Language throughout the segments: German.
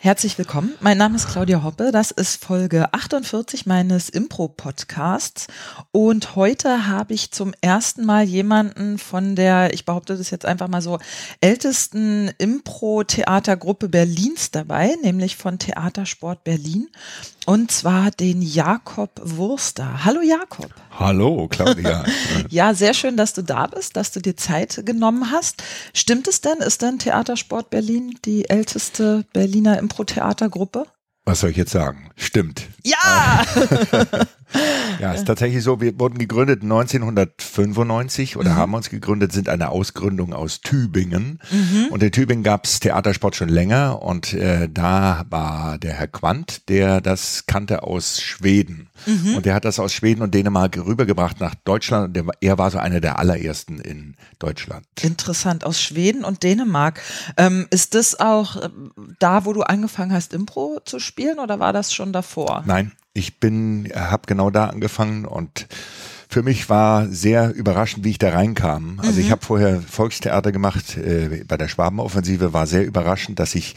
Herzlich willkommen. Mein Name ist Claudia Hoppe. Das ist Folge 48 meines Impro-Podcasts. Und heute habe ich zum ersten Mal jemanden von der, ich behaupte das jetzt einfach mal so, ältesten Impro-Theatergruppe Berlins dabei, nämlich von Theatersport Berlin. Und zwar den Jakob Wurster. Hallo Jakob. Hallo Claudia. ja, sehr schön, dass du da bist, dass du dir Zeit genommen hast. Stimmt es denn? Ist denn Theatersport Berlin die älteste Berliner Impro-Theatergruppe? Was soll ich jetzt sagen? Stimmt. Ja! ja, ist tatsächlich so. Wir wurden gegründet 1995 oder mhm. haben uns gegründet, sind eine Ausgründung aus Tübingen. Mhm. Und in Tübingen gab es Theatersport schon länger und äh, da war der Herr Quandt, der das kannte aus Schweden. Mhm. Und der hat das aus Schweden und Dänemark rübergebracht nach Deutschland. Und der, er war so einer der allerersten in Deutschland. Interessant, aus Schweden und Dänemark. Ähm, ist das auch äh, da, wo du angefangen hast, Impro zu spielen? spielen oder war das schon davor? Nein, ich bin, habe genau da angefangen und für mich war sehr überraschend, wie ich da reinkam. Also mhm. ich habe vorher Volkstheater gemacht äh, bei der Schwabenoffensive, war sehr überraschend, dass ich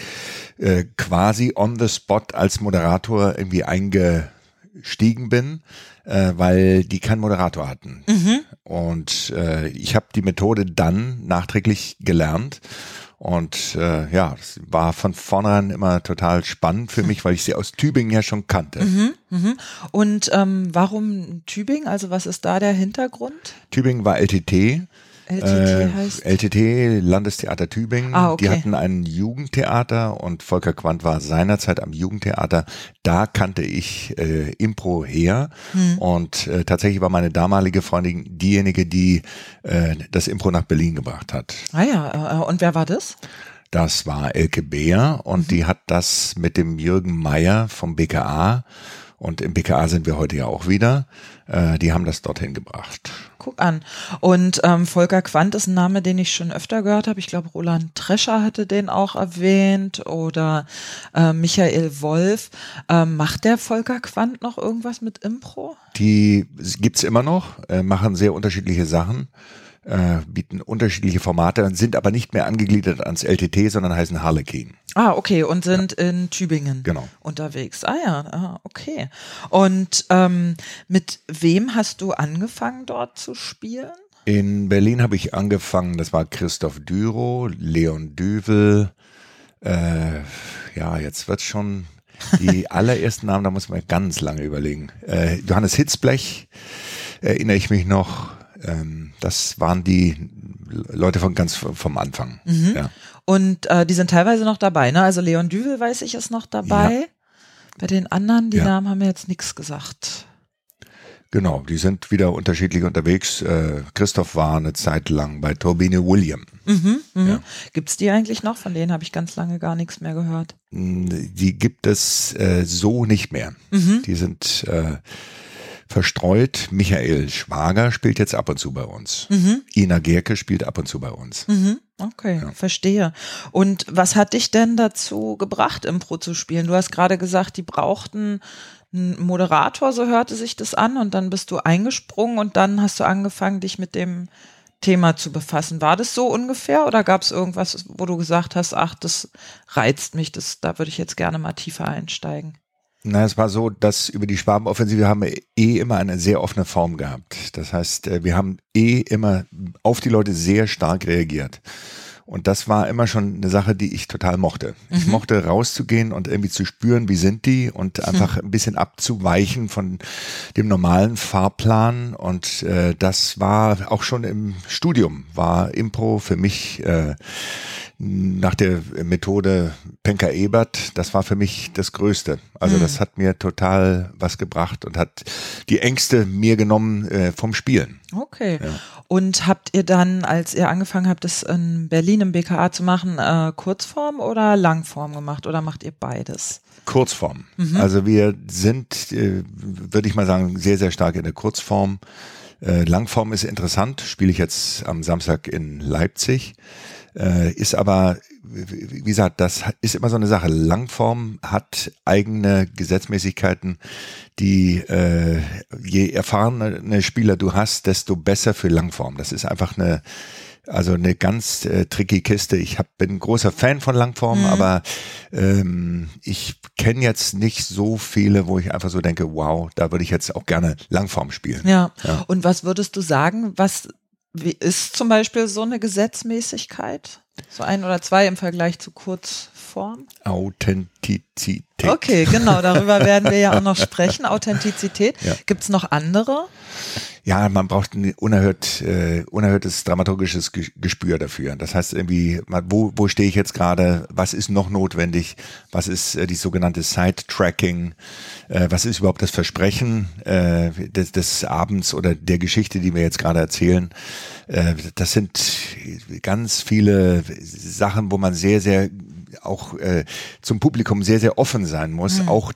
äh, quasi on the spot als Moderator irgendwie eingestiegen bin, äh, weil die keinen Moderator hatten. Mhm. Und äh, ich habe die Methode dann nachträglich gelernt und äh, ja, das war von vornherein immer total spannend für mich, weil ich sie aus Tübingen ja schon kannte. Mhm, mh. Und ähm, warum Tübingen? Also was ist da der Hintergrund? Tübingen war LTT LTT äh, heißt? LTT, Landestheater Tübingen. Ah, okay. Die hatten ein Jugendtheater und Volker Quandt war seinerzeit am Jugendtheater. Da kannte ich äh, Impro her hm. und äh, tatsächlich war meine damalige Freundin diejenige, die äh, das Impro nach Berlin gebracht hat. Ah ja, äh, und wer war das? Das war Elke Beer und mhm. die hat das mit dem Jürgen Meyer vom BKA und im BKA sind wir heute ja auch wieder. Äh, die haben das dorthin gebracht. Guck an. Und ähm, Volker Quandt ist ein Name, den ich schon öfter gehört habe. Ich glaube, Roland Trescher hatte den auch erwähnt oder äh, Michael Wolf. Ähm, macht der Volker Quandt noch irgendwas mit Impro? Die gibt's immer noch, äh, machen sehr unterschiedliche Sachen äh, bieten unterschiedliche Formate sind aber nicht mehr angegliedert ans LTT, sondern heißen Harlequin. Ah, okay, und sind ja. in Tübingen genau. unterwegs. Ah ja, ah, okay. Und ähm, mit wem hast du angefangen dort zu spielen? In Berlin habe ich angefangen, das war Christoph Dürow, Leon Düvel, äh, ja, jetzt wird's schon die allerersten Namen, da muss man ganz lange überlegen. Äh, Johannes Hitzblech, erinnere ich mich noch, ähm, das waren die Leute von ganz vom Anfang. Mhm. Ja. Und äh, die sind teilweise noch dabei, ne? Also Leon Düvel, weiß ich, ist noch dabei. Ja. Bei den anderen, die ja. Namen haben mir jetzt nichts gesagt. Genau, die sind wieder unterschiedlich unterwegs. Äh, Christoph war eine Zeit lang bei Turbine William. Mhm, mh. ja. Gibt es die eigentlich noch? Von denen habe ich ganz lange gar nichts mehr gehört. Die gibt es äh, so nicht mehr. Mhm. Die sind äh, verstreut. Michael Schwager spielt jetzt ab und zu bei uns. Mhm. Ina Gerke spielt ab und zu bei uns. Mhm. Okay, ja. verstehe. Und was hat dich denn dazu gebracht, Impro zu spielen? Du hast gerade gesagt, die brauchten einen Moderator, so hörte sich das an, und dann bist du eingesprungen und dann hast du angefangen, dich mit dem Thema zu befassen. War das so ungefähr oder gab es irgendwas, wo du gesagt hast, ach, das reizt mich, das, da würde ich jetzt gerne mal tiefer einsteigen? Na, es war so, dass über die Schwabenoffensive haben wir eh immer eine sehr offene Form gehabt. Das heißt, äh, wir haben eh immer auf die Leute sehr stark reagiert. Und das war immer schon eine Sache, die ich total mochte. Mhm. Ich mochte rauszugehen und irgendwie zu spüren, wie sind die und mhm. einfach ein bisschen abzuweichen von dem normalen Fahrplan. Und äh, das war auch schon im Studium, war Impro für mich äh, nach der Methode Penker Ebert, das war für mich das Größte. Also mhm. das hat mir total was gebracht und hat die Ängste mir genommen äh, vom Spielen. Okay. Ja. Und habt ihr dann, als ihr angefangen habt, das in Berlin im BKA zu machen, äh, Kurzform oder Langform gemacht oder macht ihr beides? Kurzform. Mhm. Also wir sind, äh, würde ich mal sagen, sehr, sehr stark in der Kurzform Äh, Langform ist interessant, spiele ich jetzt am Samstag in Leipzig. Äh, ist aber, wie gesagt, das ist immer so eine Sache. Langform hat eigene Gesetzmäßigkeiten, die äh, je erfahrener Spieler du hast, desto besser für Langform. Das ist einfach eine also eine ganz äh, tricky Kiste. Ich hab, bin ein großer Fan von Langform, mhm. aber ähm, ich kenne jetzt nicht so viele, wo ich einfach so denke, wow, da würde ich jetzt auch gerne Langform spielen. Ja. ja. Und was würdest du sagen, was wie ist zum Beispiel so eine Gesetzmäßigkeit? So ein oder zwei im Vergleich zu Kurzform? Authentizität. Okay, genau, darüber werden wir ja auch noch sprechen. Authentizität. Ja. Gibt es noch andere? Ja, man braucht ein unerhört, äh, unerhörtes dramaturgisches Gespür dafür. Das heißt irgendwie, wo, wo stehe ich jetzt gerade? Was ist noch notwendig? Was ist äh, die sogenannte Side-Tracking? Äh, was ist überhaupt das Versprechen äh, des, des Abends oder der Geschichte, die wir jetzt gerade erzählen? Äh, das sind ganz viele Sachen, wo man sehr, sehr auch äh, zum Publikum sehr, sehr offen sein muss, mhm. auch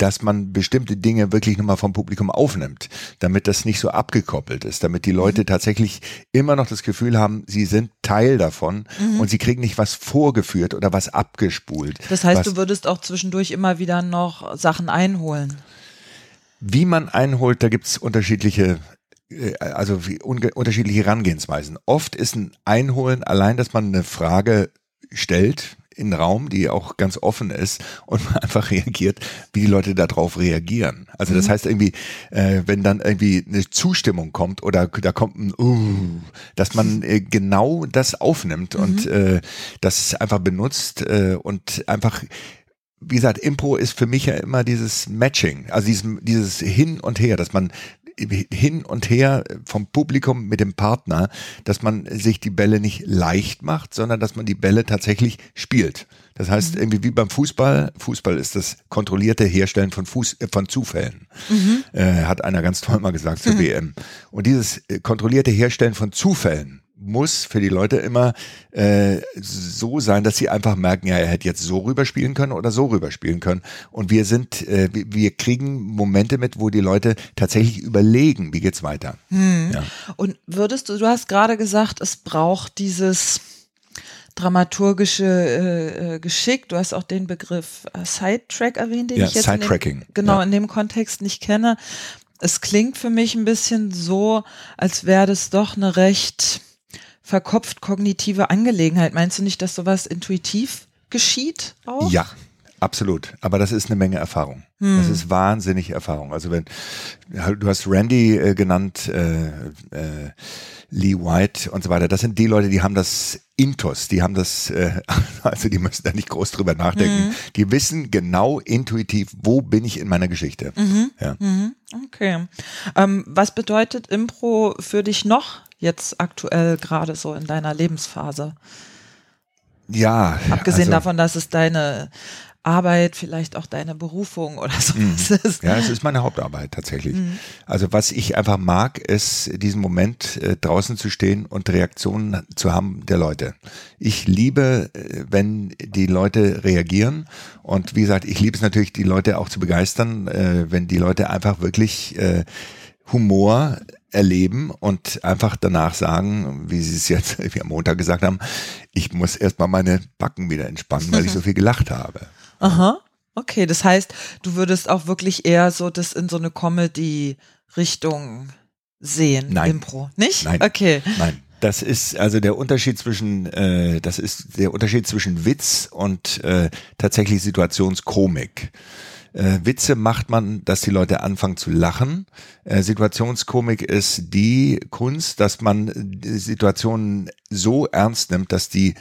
dass man bestimmte Dinge wirklich nochmal vom Publikum aufnimmt, damit das nicht so abgekoppelt ist, damit die Leute mhm. tatsächlich immer noch das Gefühl haben, sie sind Teil davon mhm. und sie kriegen nicht was vorgeführt oder was abgespult. Das heißt, du würdest auch zwischendurch immer wieder noch Sachen einholen. Wie man einholt, da gibt's unterschiedliche äh, also unterschiedliche Herangehensweisen. Oft ist ein Einholen allein, dass man eine Frage stellt, in den Raum, die auch ganz offen ist und man einfach reagiert, wie die Leute darauf reagieren. Also das mhm. heißt irgendwie, äh, wenn dann irgendwie eine Zustimmung kommt oder da kommt ein uh, dass man äh, genau das aufnimmt mhm. und äh, das einfach benutzt äh, und einfach wie gesagt, Impro ist für mich ja immer dieses Matching, also dieses, dieses Hin und Her, dass man hin und her vom Publikum mit dem Partner, dass man sich die Bälle nicht leicht macht, sondern dass man die Bälle tatsächlich spielt. Das heißt, mhm. irgendwie wie beim Fußball, Fußball ist das kontrollierte Herstellen von, Fuß, äh, von Zufällen, mhm. äh, hat einer ganz toll mal gesagt zur mhm. WM. Und dieses äh, kontrollierte Herstellen von Zufällen, muss für die Leute immer äh, so sein, dass sie einfach merken, ja, er hätte jetzt so rüberspielen können oder so rüberspielen können. Und wir sind, äh, wir kriegen Momente mit, wo die Leute tatsächlich überlegen, wie geht's weiter. Hm. Ja. Und würdest du, du hast gerade gesagt, es braucht dieses dramaturgische äh, äh Geschick. Du hast auch den Begriff äh, Sidetrack erwähnt, den ja, ich jetzt in dem, genau ja. in dem Kontext nicht kenne. Es klingt für mich ein bisschen so, als wäre das doch eine recht verkopft kognitive Angelegenheit. Meinst du nicht, dass sowas intuitiv geschieht auch? Ja, absolut. Aber das ist eine Menge Erfahrung. Hm. Das ist wahnsinnig Erfahrung. Also wenn du hast Randy äh, genannt, äh, äh, Lee White und so weiter. Das sind die Leute, die haben das Intus, die haben das, äh, also die müssen da nicht groß drüber nachdenken. Mhm. Die wissen genau intuitiv, wo bin ich in meiner Geschichte. Mhm. Ja. Mhm. Okay. Ähm, was bedeutet Impro für dich noch jetzt aktuell gerade so in deiner Lebensphase? Ja. Abgesehen also, davon, dass es deine Arbeit, vielleicht auch deine Berufung oder so mhm. ist. Ja, es ist meine Hauptarbeit tatsächlich. Mhm. Also was ich einfach mag, ist diesen Moment äh, draußen zu stehen und Reaktionen zu haben der Leute. Ich liebe, äh, wenn die Leute reagieren und wie gesagt, ich liebe es natürlich, die Leute auch zu begeistern, äh, wenn die Leute einfach wirklich äh, Humor erleben und einfach danach sagen, wie sie es jetzt wie am Montag gesagt haben, ich muss erstmal meine Backen wieder entspannen, weil ich so viel gelacht habe. Aha. Okay, das heißt, du würdest auch wirklich eher so das in so eine Comedy-Richtung sehen, Nein. Impro. Nicht? Nein. Okay. Nein. Das ist also der Unterschied zwischen, äh, das ist der Unterschied zwischen Witz und äh, tatsächlich Situationskomik. Äh, Witze macht man, dass die Leute anfangen zu lachen. Äh, Situationskomik ist die Kunst, dass man Situationen so ernst nimmt, dass die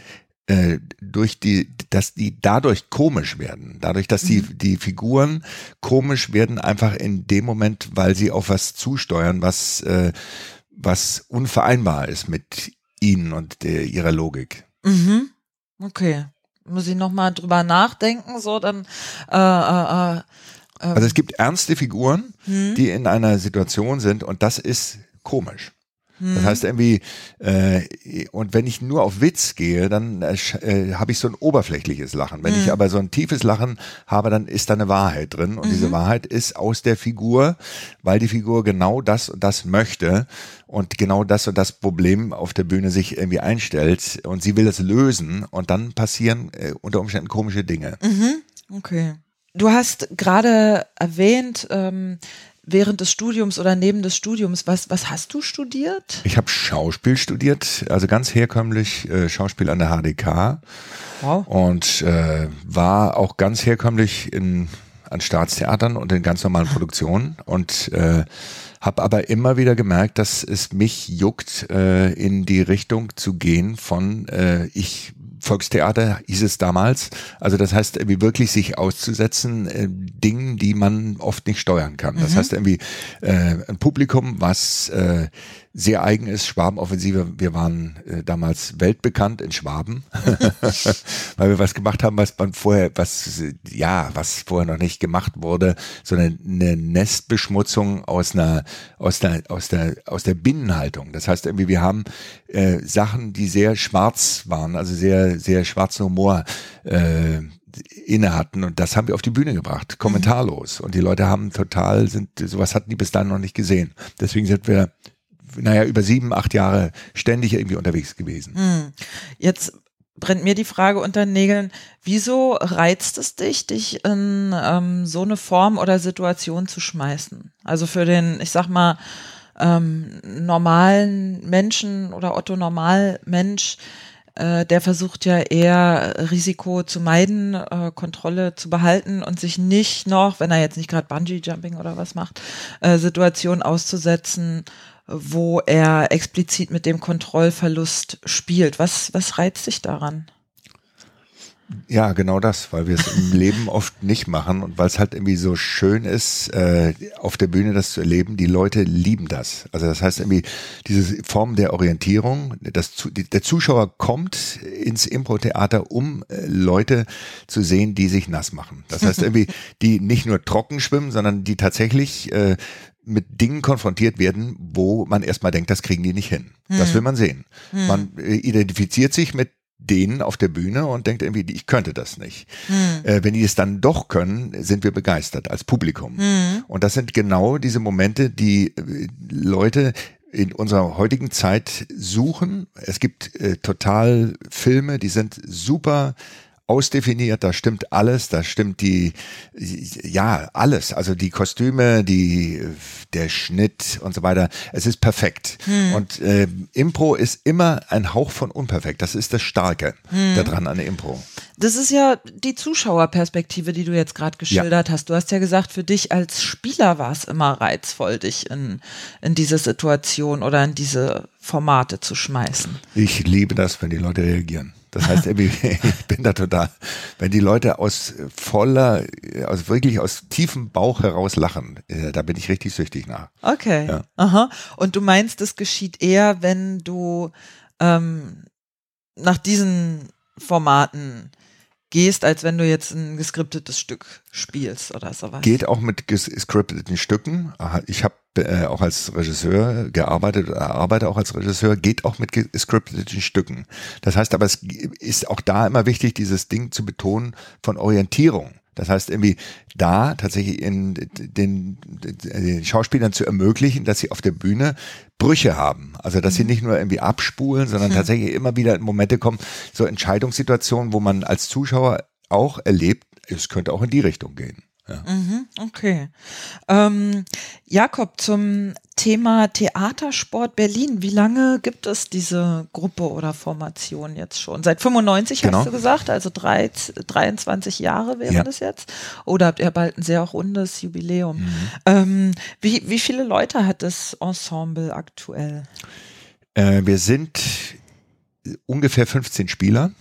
äh, durch die, dass die dadurch komisch werden, dadurch, dass die mhm. die Figuren komisch werden, einfach in dem Moment, weil sie auf was zusteuern, was äh, was unvereinbar ist mit ihnen und der, ihrer Logik. Mhm. Okay muss ich nochmal drüber nachdenken, so dann äh, äh, äh, ähm. also es gibt ernste Figuren, hm? die in einer Situation sind und das ist komisch. Das heißt irgendwie, äh, und wenn ich nur auf Witz gehe, dann äh, äh, habe ich so ein oberflächliches Lachen. Wenn ich aber so ein tiefes Lachen habe, dann ist da eine Wahrheit drin. Und diese Wahrheit ist aus der Figur, weil die Figur genau das und das möchte und genau das und das Problem auf der Bühne sich irgendwie einstellt und sie will es lösen und dann passieren äh, unter Umständen komische Dinge. Okay. Du hast gerade erwähnt, ähm, während des Studiums oder neben des Studiums, was, was hast du studiert? Ich habe Schauspiel studiert, also ganz herkömmlich äh, Schauspiel an der HDK Wow. und äh, war auch ganz herkömmlich in an Staatstheatern und in ganz normalen Produktionen und äh, habe aber immer wieder gemerkt, dass es mich juckt, äh, in die Richtung zu gehen von äh, ich Volkstheater hieß es damals. Also das heißt, irgendwie wirklich sich auszusetzen, äh, Dingen, die man oft nicht steuern kann. Das heißt irgendwie äh, ein Publikum, was äh, sehr eigen ist, Schwabenoffensive. Wir waren äh, damals weltbekannt in Schwaben, weil wir was gemacht haben, was man vorher, was ja, was vorher noch nicht gemacht wurde, sondern eine Nestbeschmutzung aus einer, aus der, aus der, aus der Binnenhaltung. Das heißt irgendwie, wir haben äh, Sachen, die sehr schwarz waren, also sehr, sehr schwarzen Humor. Äh, inne hatten und das haben wir auf die Bühne gebracht, kommentarlos. Und die Leute haben total, sind, sowas hatten die bis dahin noch nicht gesehen. Deswegen sind wir naja, über sieben, acht Jahre ständig irgendwie unterwegs gewesen. Hm. Jetzt brennt mir die Frage unter den Nägeln, wieso reizt es dich, dich in ähm, so eine Form oder Situation zu schmeißen? Also für den, ich sag mal, ähm, normalen Menschen oder Otto Normalmensch, äh, der versucht ja eher Risiko zu meiden, äh, Kontrolle zu behalten und sich nicht noch, wenn er jetzt nicht gerade Bungee Jumping oder was macht, äh, Situationen auszusetzen, wo er explizit mit dem Kontrollverlust spielt. Was, was reizt dich daran? Ja, genau das, weil wir es im Leben oft nicht machen und weil es halt irgendwie so schön ist, äh, auf der Bühne das zu erleben. Die Leute lieben das. Also das heißt irgendwie diese Form der Orientierung. Das, der Zuschauer kommt ins Impro-Theater, um äh, Leute zu sehen, die sich nass machen. Das heißt irgendwie, die nicht nur trocken schwimmen, sondern die tatsächlich äh, mit Dingen konfrontiert werden, wo man erstmal denkt, das kriegen die nicht hin. Das will man sehen. Man äh, identifiziert sich mit denen auf der Bühne und denkt irgendwie, ich könnte das nicht. Äh, wenn die es dann doch können, sind wir begeistert als Publikum. Und das sind genau diese Momente, die äh, Leute in unserer heutigen Zeit suchen. Es gibt äh, total Filme, die sind super ausdefiniert, da stimmt alles, da stimmt die, ja, alles, also die Kostüme, die, der Schnitt und so weiter, es ist perfekt. Und äh, Impro ist immer ein Hauch von unperfekt, das ist das Starke daran an der Impro. Das ist ja die Zuschauerperspektive, die du jetzt gerade geschildert hast. Du hast ja gesagt, für dich als Spieler war es immer reizvoll, dich in, in diese Situation oder in diese Formate zu schmeißen. Ich liebe das, wenn die Leute reagieren. Das heißt, ich bin da total, wenn die Leute aus voller, also wirklich aus tiefem Bauch heraus lachen, äh, da bin ich richtig süchtig nach. Okay. Ja. Aha. Und du meinst, das geschieht eher, wenn du ähm, nach diesen Formaten gehst, als wenn du jetzt ein geskriptetes Stück spielst oder sowas. Geht auch mit gescripteten Stücken. Ich habe äh, auch als Regisseur gearbeitet oder arbeite auch als Regisseur, geht auch mit gescripteten Stücken. Das heißt aber, es ist auch da immer wichtig, dieses Ding zu betonen von Orientierung. Das heißt, irgendwie da tatsächlich in den, den Schauspielern zu ermöglichen, dass sie auf der Bühne Brüche haben. Also, dass sie nicht nur irgendwie abspulen, sondern tatsächlich immer wieder in Momente kommen, so Entscheidungssituationen, wo man als Zuschauer auch erlebt, es könnte auch in die Richtung gehen. Ja. Mhm, okay. Ähm, Jakob, zum Thema Theatersport Berlin. Wie lange gibt es diese Gruppe oder Formation jetzt schon? Seit 95 Genau. hast du gesagt, also drei, 23 Jahre wären Ja. das jetzt. Oder habt ihr bald ein sehr rundes Jubiläum? Mhm. Ähm, wie, wie viele Leute hat das Ensemble aktuell? Äh, wir sind ungefähr 15 Spieler.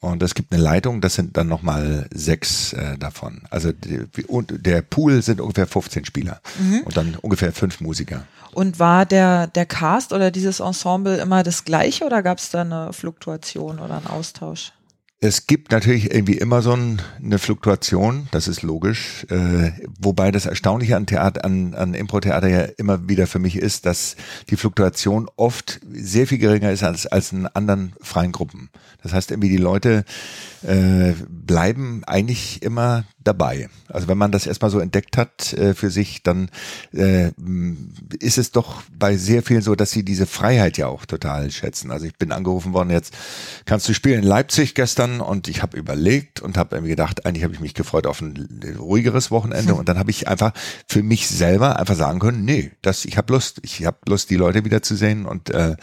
Und es gibt eine Leitung, das sind dann nochmal sechs äh, davon. Also die, und der Pool sind ungefähr 15 Spieler und dann ungefähr fünf Musiker. Und war der, der Cast oder dieses Ensemble immer das gleiche oder gab es da eine Fluktuation oder einen Austausch? Es gibt natürlich irgendwie immer so ein, eine Fluktuation, das ist logisch. Äh, wobei das Erstaunliche an Theater, an, an Impro-Theater ja immer wieder für mich ist, dass die Fluktuation oft sehr viel geringer ist als, als in anderen freien Gruppen. Das heißt irgendwie, die Leute äh, bleiben eigentlich immer dabei. Also wenn man das erstmal so entdeckt hat äh, für sich, dann äh, ist es doch bei sehr vielen so, dass sie diese Freiheit ja auch total schätzen. Also ich bin angerufen worden, jetzt kannst du spielen in Leipzig gestern und ich habe überlegt und habe mir gedacht, eigentlich habe ich mich gefreut auf ein ruhigeres Wochenende und dann habe ich einfach für mich selber einfach sagen können, nee, das, ich habe Lust, ich habe Lust, die Leute wiederzusehen und äh,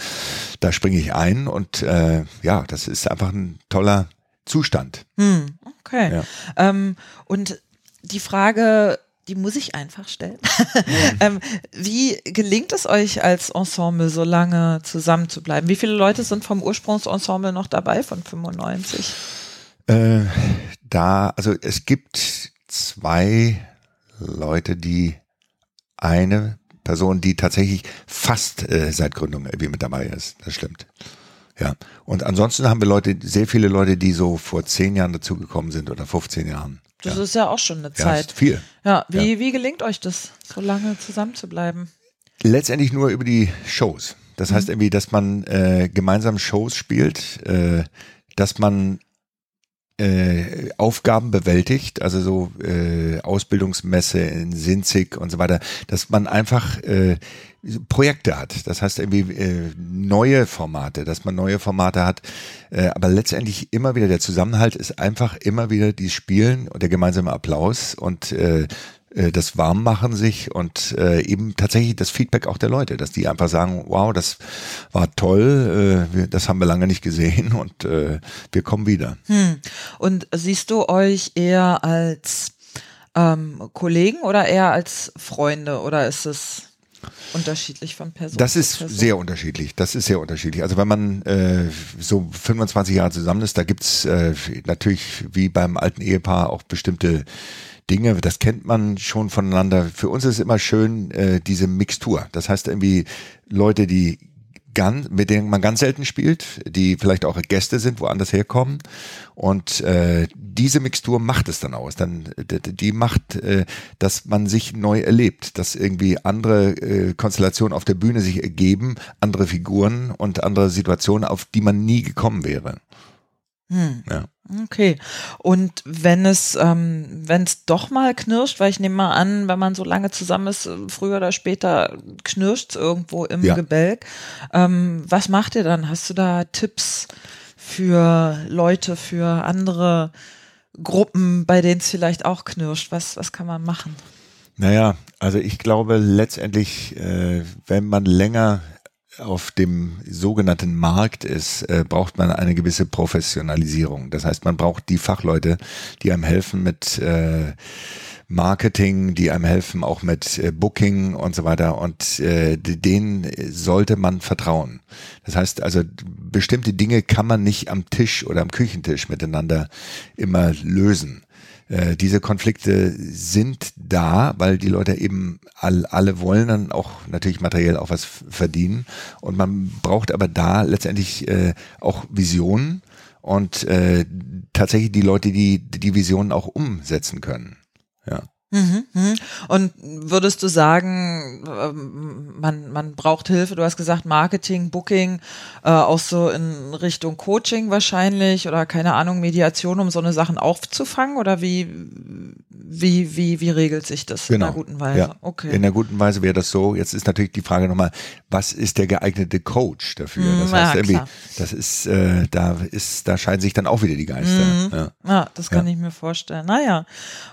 da springe ich ein und äh, ja, das ist einfach ein toller Zustand. Hm, okay. Ja. Ähm, und die Frage, die muss ich einfach stellen. ähm, wie gelingt es euch als Ensemble so lange zusammen zu bleiben? Wie viele Leute sind vom Ursprungsensemble noch dabei von 95? Äh, da, also es gibt zwei Leute, die eine Person, die tatsächlich fast äh, seit Gründung irgendwie mit dabei ist. Das stimmt. Ja. Und ansonsten haben wir Leute, sehr viele Leute, die so vor zehn Jahren dazugekommen sind oder 15 Jahren. Das ja. ist ja auch schon eine Zeit. Ja, viel. Ja, wie, ja. wie gelingt euch das, so lange zusammen zu bleiben? Letztendlich nur über die Shows. Das mhm. heißt irgendwie, dass man äh, gemeinsam Shows spielt, äh, dass man äh, Aufgaben bewältigt, also so äh, Ausbildungsmesse in Sinzig und so weiter, dass man einfach äh, Projekte hat. Das heißt irgendwie äh, neue Formate, dass man neue Formate hat. Äh, aber letztendlich immer wieder der Zusammenhalt ist einfach immer wieder die Spielen und der gemeinsame Applaus und äh, äh, das Warmmachen sich und äh, eben tatsächlich das Feedback auch der Leute, dass die einfach sagen, wow, das war toll, äh, wir, das haben wir lange nicht gesehen und äh, wir kommen wieder. Hm. Und siehst du euch eher als ähm, Kollegen oder eher als Freunde oder ist es unterschiedlich von Person Das ist Person. sehr unterschiedlich. Das ist sehr unterschiedlich. Also wenn man äh, so 25 Jahre zusammen ist, da gibt's äh, natürlich wie beim alten Ehepaar auch bestimmte Dinge, das kennt man schon voneinander. Für uns ist es immer schön, äh, diese Mixtur. Das heißt irgendwie Leute, die ganz, mit denen man ganz selten spielt, die vielleicht auch Gäste sind, woanders herkommen. Und äh, diese Mixtur macht es dann aus. Dann, die macht, äh, dass man sich neu erlebt, dass irgendwie andere äh, Konstellationen auf der Bühne sich ergeben, andere Figuren und andere Situationen, auf die man nie gekommen wäre. Hm. Ja. Okay. Und wenn es, ähm, wenn es doch mal knirscht, weil ich nehme mal an, wenn man so lange zusammen ist, früher oder später knirscht es irgendwo im ja. Gebälk. Ähm, was macht ihr dann? Hast du da Tipps für Leute, für andere Gruppen, bei denen es vielleicht auch knirscht? Was, was kann man machen? Naja, also ich glaube letztendlich, äh, wenn man länger auf dem sogenannten Markt ist, äh, braucht man eine gewisse Professionalisierung. Das heißt, man braucht die Fachleute, die einem helfen mit äh, Marketing, die einem helfen auch mit äh, Booking und so weiter. Und äh, denen sollte man vertrauen. Das heißt also, bestimmte Dinge kann man nicht am Tisch oder am Küchentisch miteinander immer lösen. Äh, diese Konflikte sind da, weil die Leute eben all, alle wollen dann auch natürlich materiell auch was verdienen. Und man braucht aber da letztendlich äh, auch Visionen und äh, tatsächlich die Leute, die die Visionen auch umsetzen können. Ja. Mhm, mhm. Und würdest du sagen, ähm, man, man braucht Hilfe? Du hast gesagt Marketing, Booking, äh, auch so in Richtung Coaching wahrscheinlich oder keine Ahnung, Mediation, um so eine Sachen aufzufangen? Oder wie, wie, wie, wie regelt sich das genau. in einer guten Weise? Ja. Okay. In einer guten Weise wäre das so. Jetzt ist natürlich die Frage nochmal, was ist der geeignete Coach dafür? Das mhm, heißt, ja, irgendwie, das ist, äh, da ist, da scheiden sich dann auch wieder die Geister. Mhm. Ja. ja. das kann ich mir vorstellen. Naja,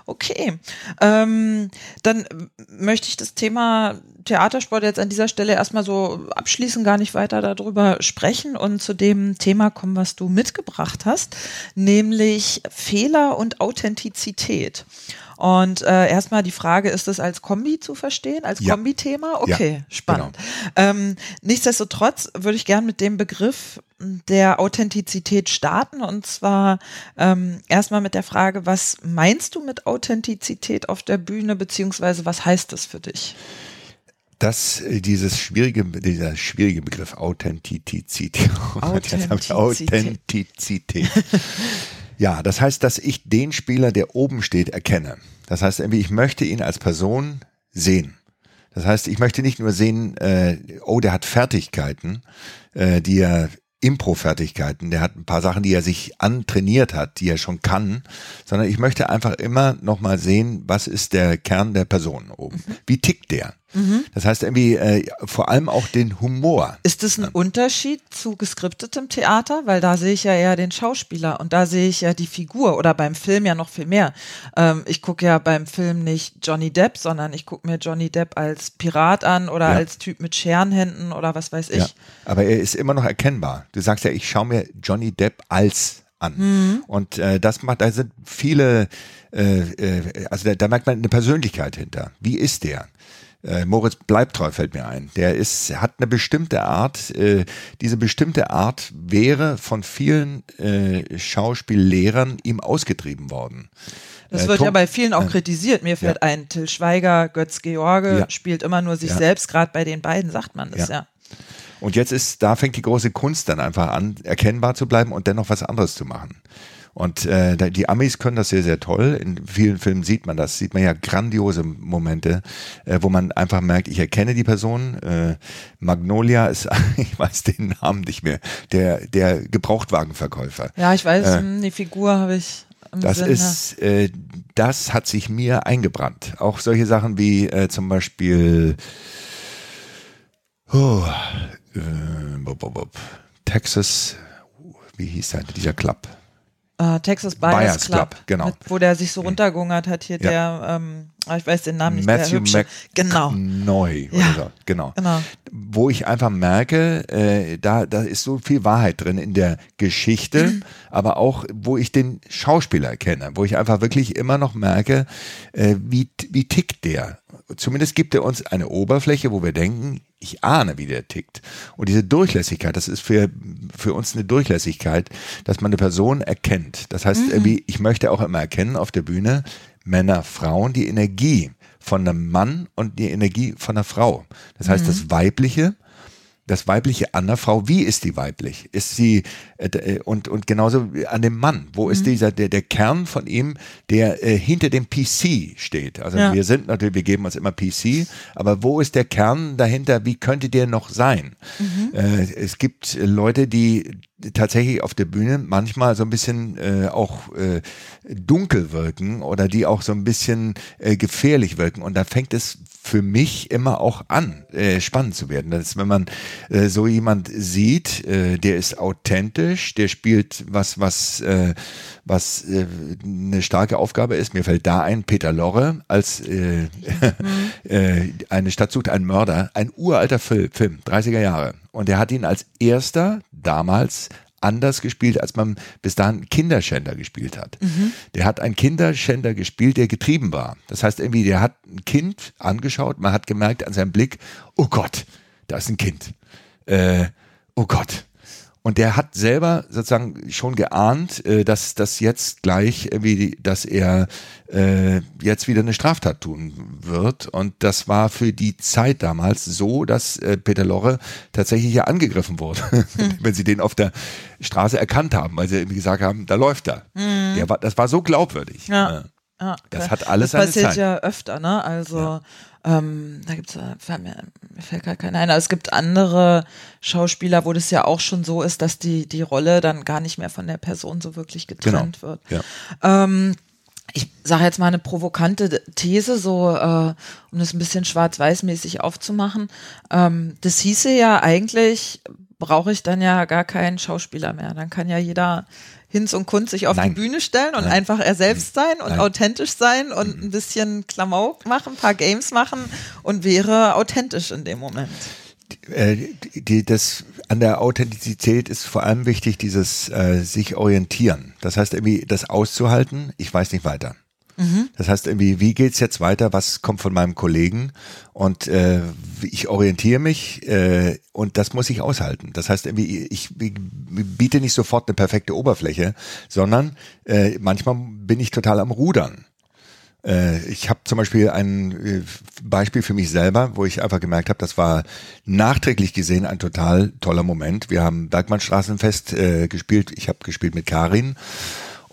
okay. Ähm, dann möchte ich das Thema Theatersport jetzt an dieser Stelle erstmal so abschließen, gar nicht weiter darüber sprechen und zu dem Thema kommen, was du mitgebracht hast, nämlich Fehler und Authentizität. Und äh, erstmal die Frage, ist das als Kombi zu verstehen, als ja. Kombi-Thema? Okay, ja, spannend. Genau. Ähm, nichtsdestotrotz würde ich gern mit dem Begriff der Authentizität starten und zwar ähm, erstmal mit der Frage, was meinst du mit Authentizität auf der Bühne, beziehungsweise was heißt das für dich? Das, äh, dieses schwierige, dieser schwierige Begriff Authentizität. Authentizität. Authentizität. Ja, das heißt, dass ich den Spieler, der oben steht, erkenne. Das heißt, irgendwie, ich möchte ihn als Person sehen. Das heißt, ich möchte nicht nur sehen, äh, oh, der hat Fertigkeiten, äh, die er Impro-Fertigkeiten, der hat ein paar Sachen, die er sich antrainiert hat, die er schon kann, sondern ich möchte einfach immer nochmal sehen, was ist der Kern der Person oben? Mhm. Wie tickt der? Mhm. Das heißt irgendwie äh, vor allem auch den Humor. Ist das ein Unterschied zu geskriptetem Theater? Weil da sehe ich ja eher den Schauspieler und da sehe ich ja die Figur oder beim Film ja noch viel mehr. Ähm, ich gucke ja beim Film nicht Johnny Depp, sondern ich gucke mir Johnny Depp als Pirat an oder ja. als Typ mit Scherenhänden oder was weiß ich. Ja. Aber er ist immer noch erkennbar. Du sagst ja, ich schaue mir Johnny Depp als an. Mhm. Und äh, das macht, da sind viele, äh, äh, also da, da merkt man eine Persönlichkeit hinter. Wie ist der? Äh, Moritz Bleibtreu fällt mir ein. Der ist, hat eine bestimmte Art. Äh, diese bestimmte Art wäre von vielen äh, Schauspiellehrern ihm ausgetrieben worden. Das äh, wird Tom, ja bei vielen auch äh, kritisiert. Mir fällt ja. ein, Till Schweiger, Götz George ja. spielt immer nur sich ja. selbst. Gerade bei den beiden sagt man das ja. Und jetzt ist, da fängt die große Kunst dann einfach an, erkennbar zu bleiben und dennoch was anderes zu machen. Und äh, die Amis können das sehr, sehr toll. In vielen Filmen sieht man das, sieht man ja grandiose Momente, äh, wo man einfach merkt, ich erkenne die Person. Äh, Magnolia ist, ich weiß den Namen nicht mehr, der, der Gebrauchtwagenverkäufer. Ja, ich weiß, äh, die Figur habe ich das Sinne. ist, äh, das hat sich mir eingebrannt. Auch solche Sachen wie äh, zum Beispiel oh, äh, Texas, wie hieß der, dieser Club? Uh, Texas Buyers, Buyers Club, Club, genau. Mit, wo der sich so runtergungert hat, hier ja. der, ähm, ah, ich weiß den Namen nicht, Matthew der Genau. Neu, ja. So. genau. genau. Wo ich einfach merke, äh, da, da ist so viel Wahrheit drin in der Geschichte, mhm. aber auch, wo ich den Schauspieler kenne, wo ich einfach wirklich immer noch merke, äh, wie, wie tickt der? Zumindest gibt er uns eine Oberfläche, wo wir denken, ich ahne, wie der tickt. Und diese Durchlässigkeit, das ist für, für uns eine Durchlässigkeit, dass man eine Person erkennt. Das heißt, mhm. ich möchte auch immer erkennen auf der Bühne, Männer, Frauen, die Energie von einem Mann und die Energie von einer Frau. Das heißt, mhm. das Weibliche das weibliche an der Frau, wie ist die weiblich? Ist sie äh, äh und und genauso an dem Mann, wo ist mhm. dieser der der Kern von ihm, der äh, hinter dem PC steht? Also ja. wir sind natürlich, wir geben uns immer PC, aber wo ist der Kern dahinter? Wie könnte der noch sein? Mhm. Äh, es gibt Leute, die tatsächlich auf der Bühne manchmal so ein bisschen äh, auch äh, dunkel wirken oder die auch so ein bisschen äh, gefährlich wirken. Und da fängt es für mich immer auch an, äh, spannend zu werden. Das ist, wenn man äh, so jemand sieht, äh, der ist authentisch, der spielt was, was, äh, was äh, eine starke Aufgabe ist. Mir fällt da ein, Peter Lorre als äh, mhm. äh, eine Stadt sucht einen Mörder, ein uralter Film, Film, 30er Jahre. Und er hat ihn als erster damals anders gespielt, als man bis dahin Kinderschänder gespielt hat. Mhm. Der hat einen Kinderschänder gespielt, der getrieben war. Das heißt irgendwie, der hat ein Kind angeschaut, man hat gemerkt an seinem Blick, oh Gott, da ist ein Kind. Äh, oh Gott, und der hat selber sozusagen schon geahnt, äh, dass das jetzt gleich irgendwie, dass er äh, jetzt wieder eine Straftat tun wird. Und das war für die Zeit damals so, dass äh, Peter Lorre tatsächlich ja angegriffen wurde, hm. wenn sie den auf der Straße erkannt haben, weil sie irgendwie gesagt haben, da läuft er. Hm. Der war, das war so glaubwürdig. Ja. ja. Das hat alles das passiert ja öfter, ne? Also ja. Ähm, da gibt's, äh, mir, mir fällt gar keiner ein, aber es gibt andere Schauspieler, wo das ja auch schon so ist, dass die, die Rolle dann gar nicht mehr von der Person so wirklich getrennt genau. wird. Ja. Ähm, ich sage jetzt mal eine provokante These, so äh, um das ein bisschen schwarz-weiß-mäßig aufzumachen. Ähm, das hieße ja eigentlich, brauche ich dann ja gar keinen Schauspieler mehr. Dann kann ja jeder Hinz und Kunz sich auf Nein. die Bühne stellen und Nein. einfach er selbst sein und Nein. authentisch sein und mhm. ein bisschen Klamauk machen, ein paar Games machen und wäre authentisch in dem Moment. Äh, die, das an der Authentizität ist vor allem wichtig, dieses äh, sich orientieren. Das heißt irgendwie das auszuhalten, ich weiß nicht weiter. Mhm. Das heißt irgendwie, wie geht's jetzt weiter? Was kommt von meinem Kollegen? Und äh, ich orientiere mich äh, und das muss ich aushalten. Das heißt irgendwie, ich, ich biete nicht sofort eine perfekte Oberfläche, sondern äh, manchmal bin ich total am Rudern. Äh, ich habe zum Beispiel ein äh, Beispiel für mich selber, wo ich einfach gemerkt habe, das war nachträglich gesehen ein total toller Moment. Wir haben Bergmannstraßenfest äh, gespielt. Ich habe gespielt mit Karin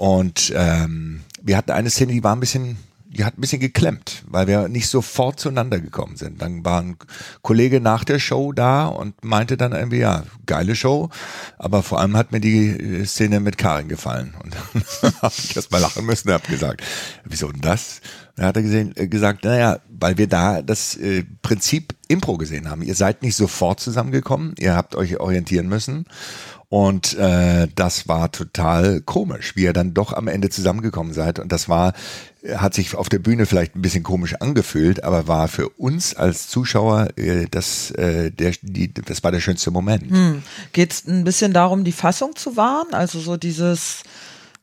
Und ähm, wir hatten eine Szene, die war ein bisschen die hat ein bisschen geklemmt, weil wir nicht sofort zueinander gekommen sind. Dann war ein Kollege nach der Show da und meinte dann irgendwie, ja, geile Show, aber vor allem hat mir die äh, Szene mit Karin gefallen. Und dann habe ich erst mal lachen müssen und habe gesagt, wieso denn das? Dann hat er gesehen, äh, gesagt, naja, weil wir da das äh, Prinzip Impro gesehen haben. Ihr seid nicht sofort zusammengekommen, ihr habt euch orientieren müssen und äh, das war total komisch, wie ihr dann doch am Ende zusammengekommen seid. Und das war, hat sich auf der Bühne vielleicht ein bisschen komisch angefühlt, aber war für uns als Zuschauer äh, das, äh, der, die, das war der schönste Moment. Hm. Geht es ein bisschen darum, die Fassung zu wahren? Also so dieses,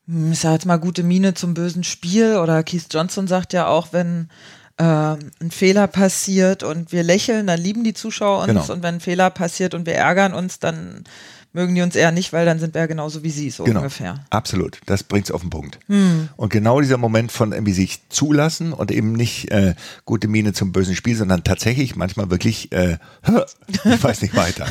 hm, ich sag jetzt mal, gute Miene zum bösen Spiel oder Keith Johnson sagt ja auch, wenn äh, ein Fehler passiert und wir lächeln, dann lieben die Zuschauer uns genau. und wenn ein Fehler passiert und wir ärgern uns, dann mögen die uns eher nicht, weil dann sind wir ja genauso wie sie, so genau. ungefähr. Absolut, das bringt es auf den Punkt. Hm. Und genau dieser Moment von irgendwie sich zulassen und eben nicht äh, gute Miene zum bösen Spiel, sondern tatsächlich manchmal wirklich, äh, ich weiß nicht weiter.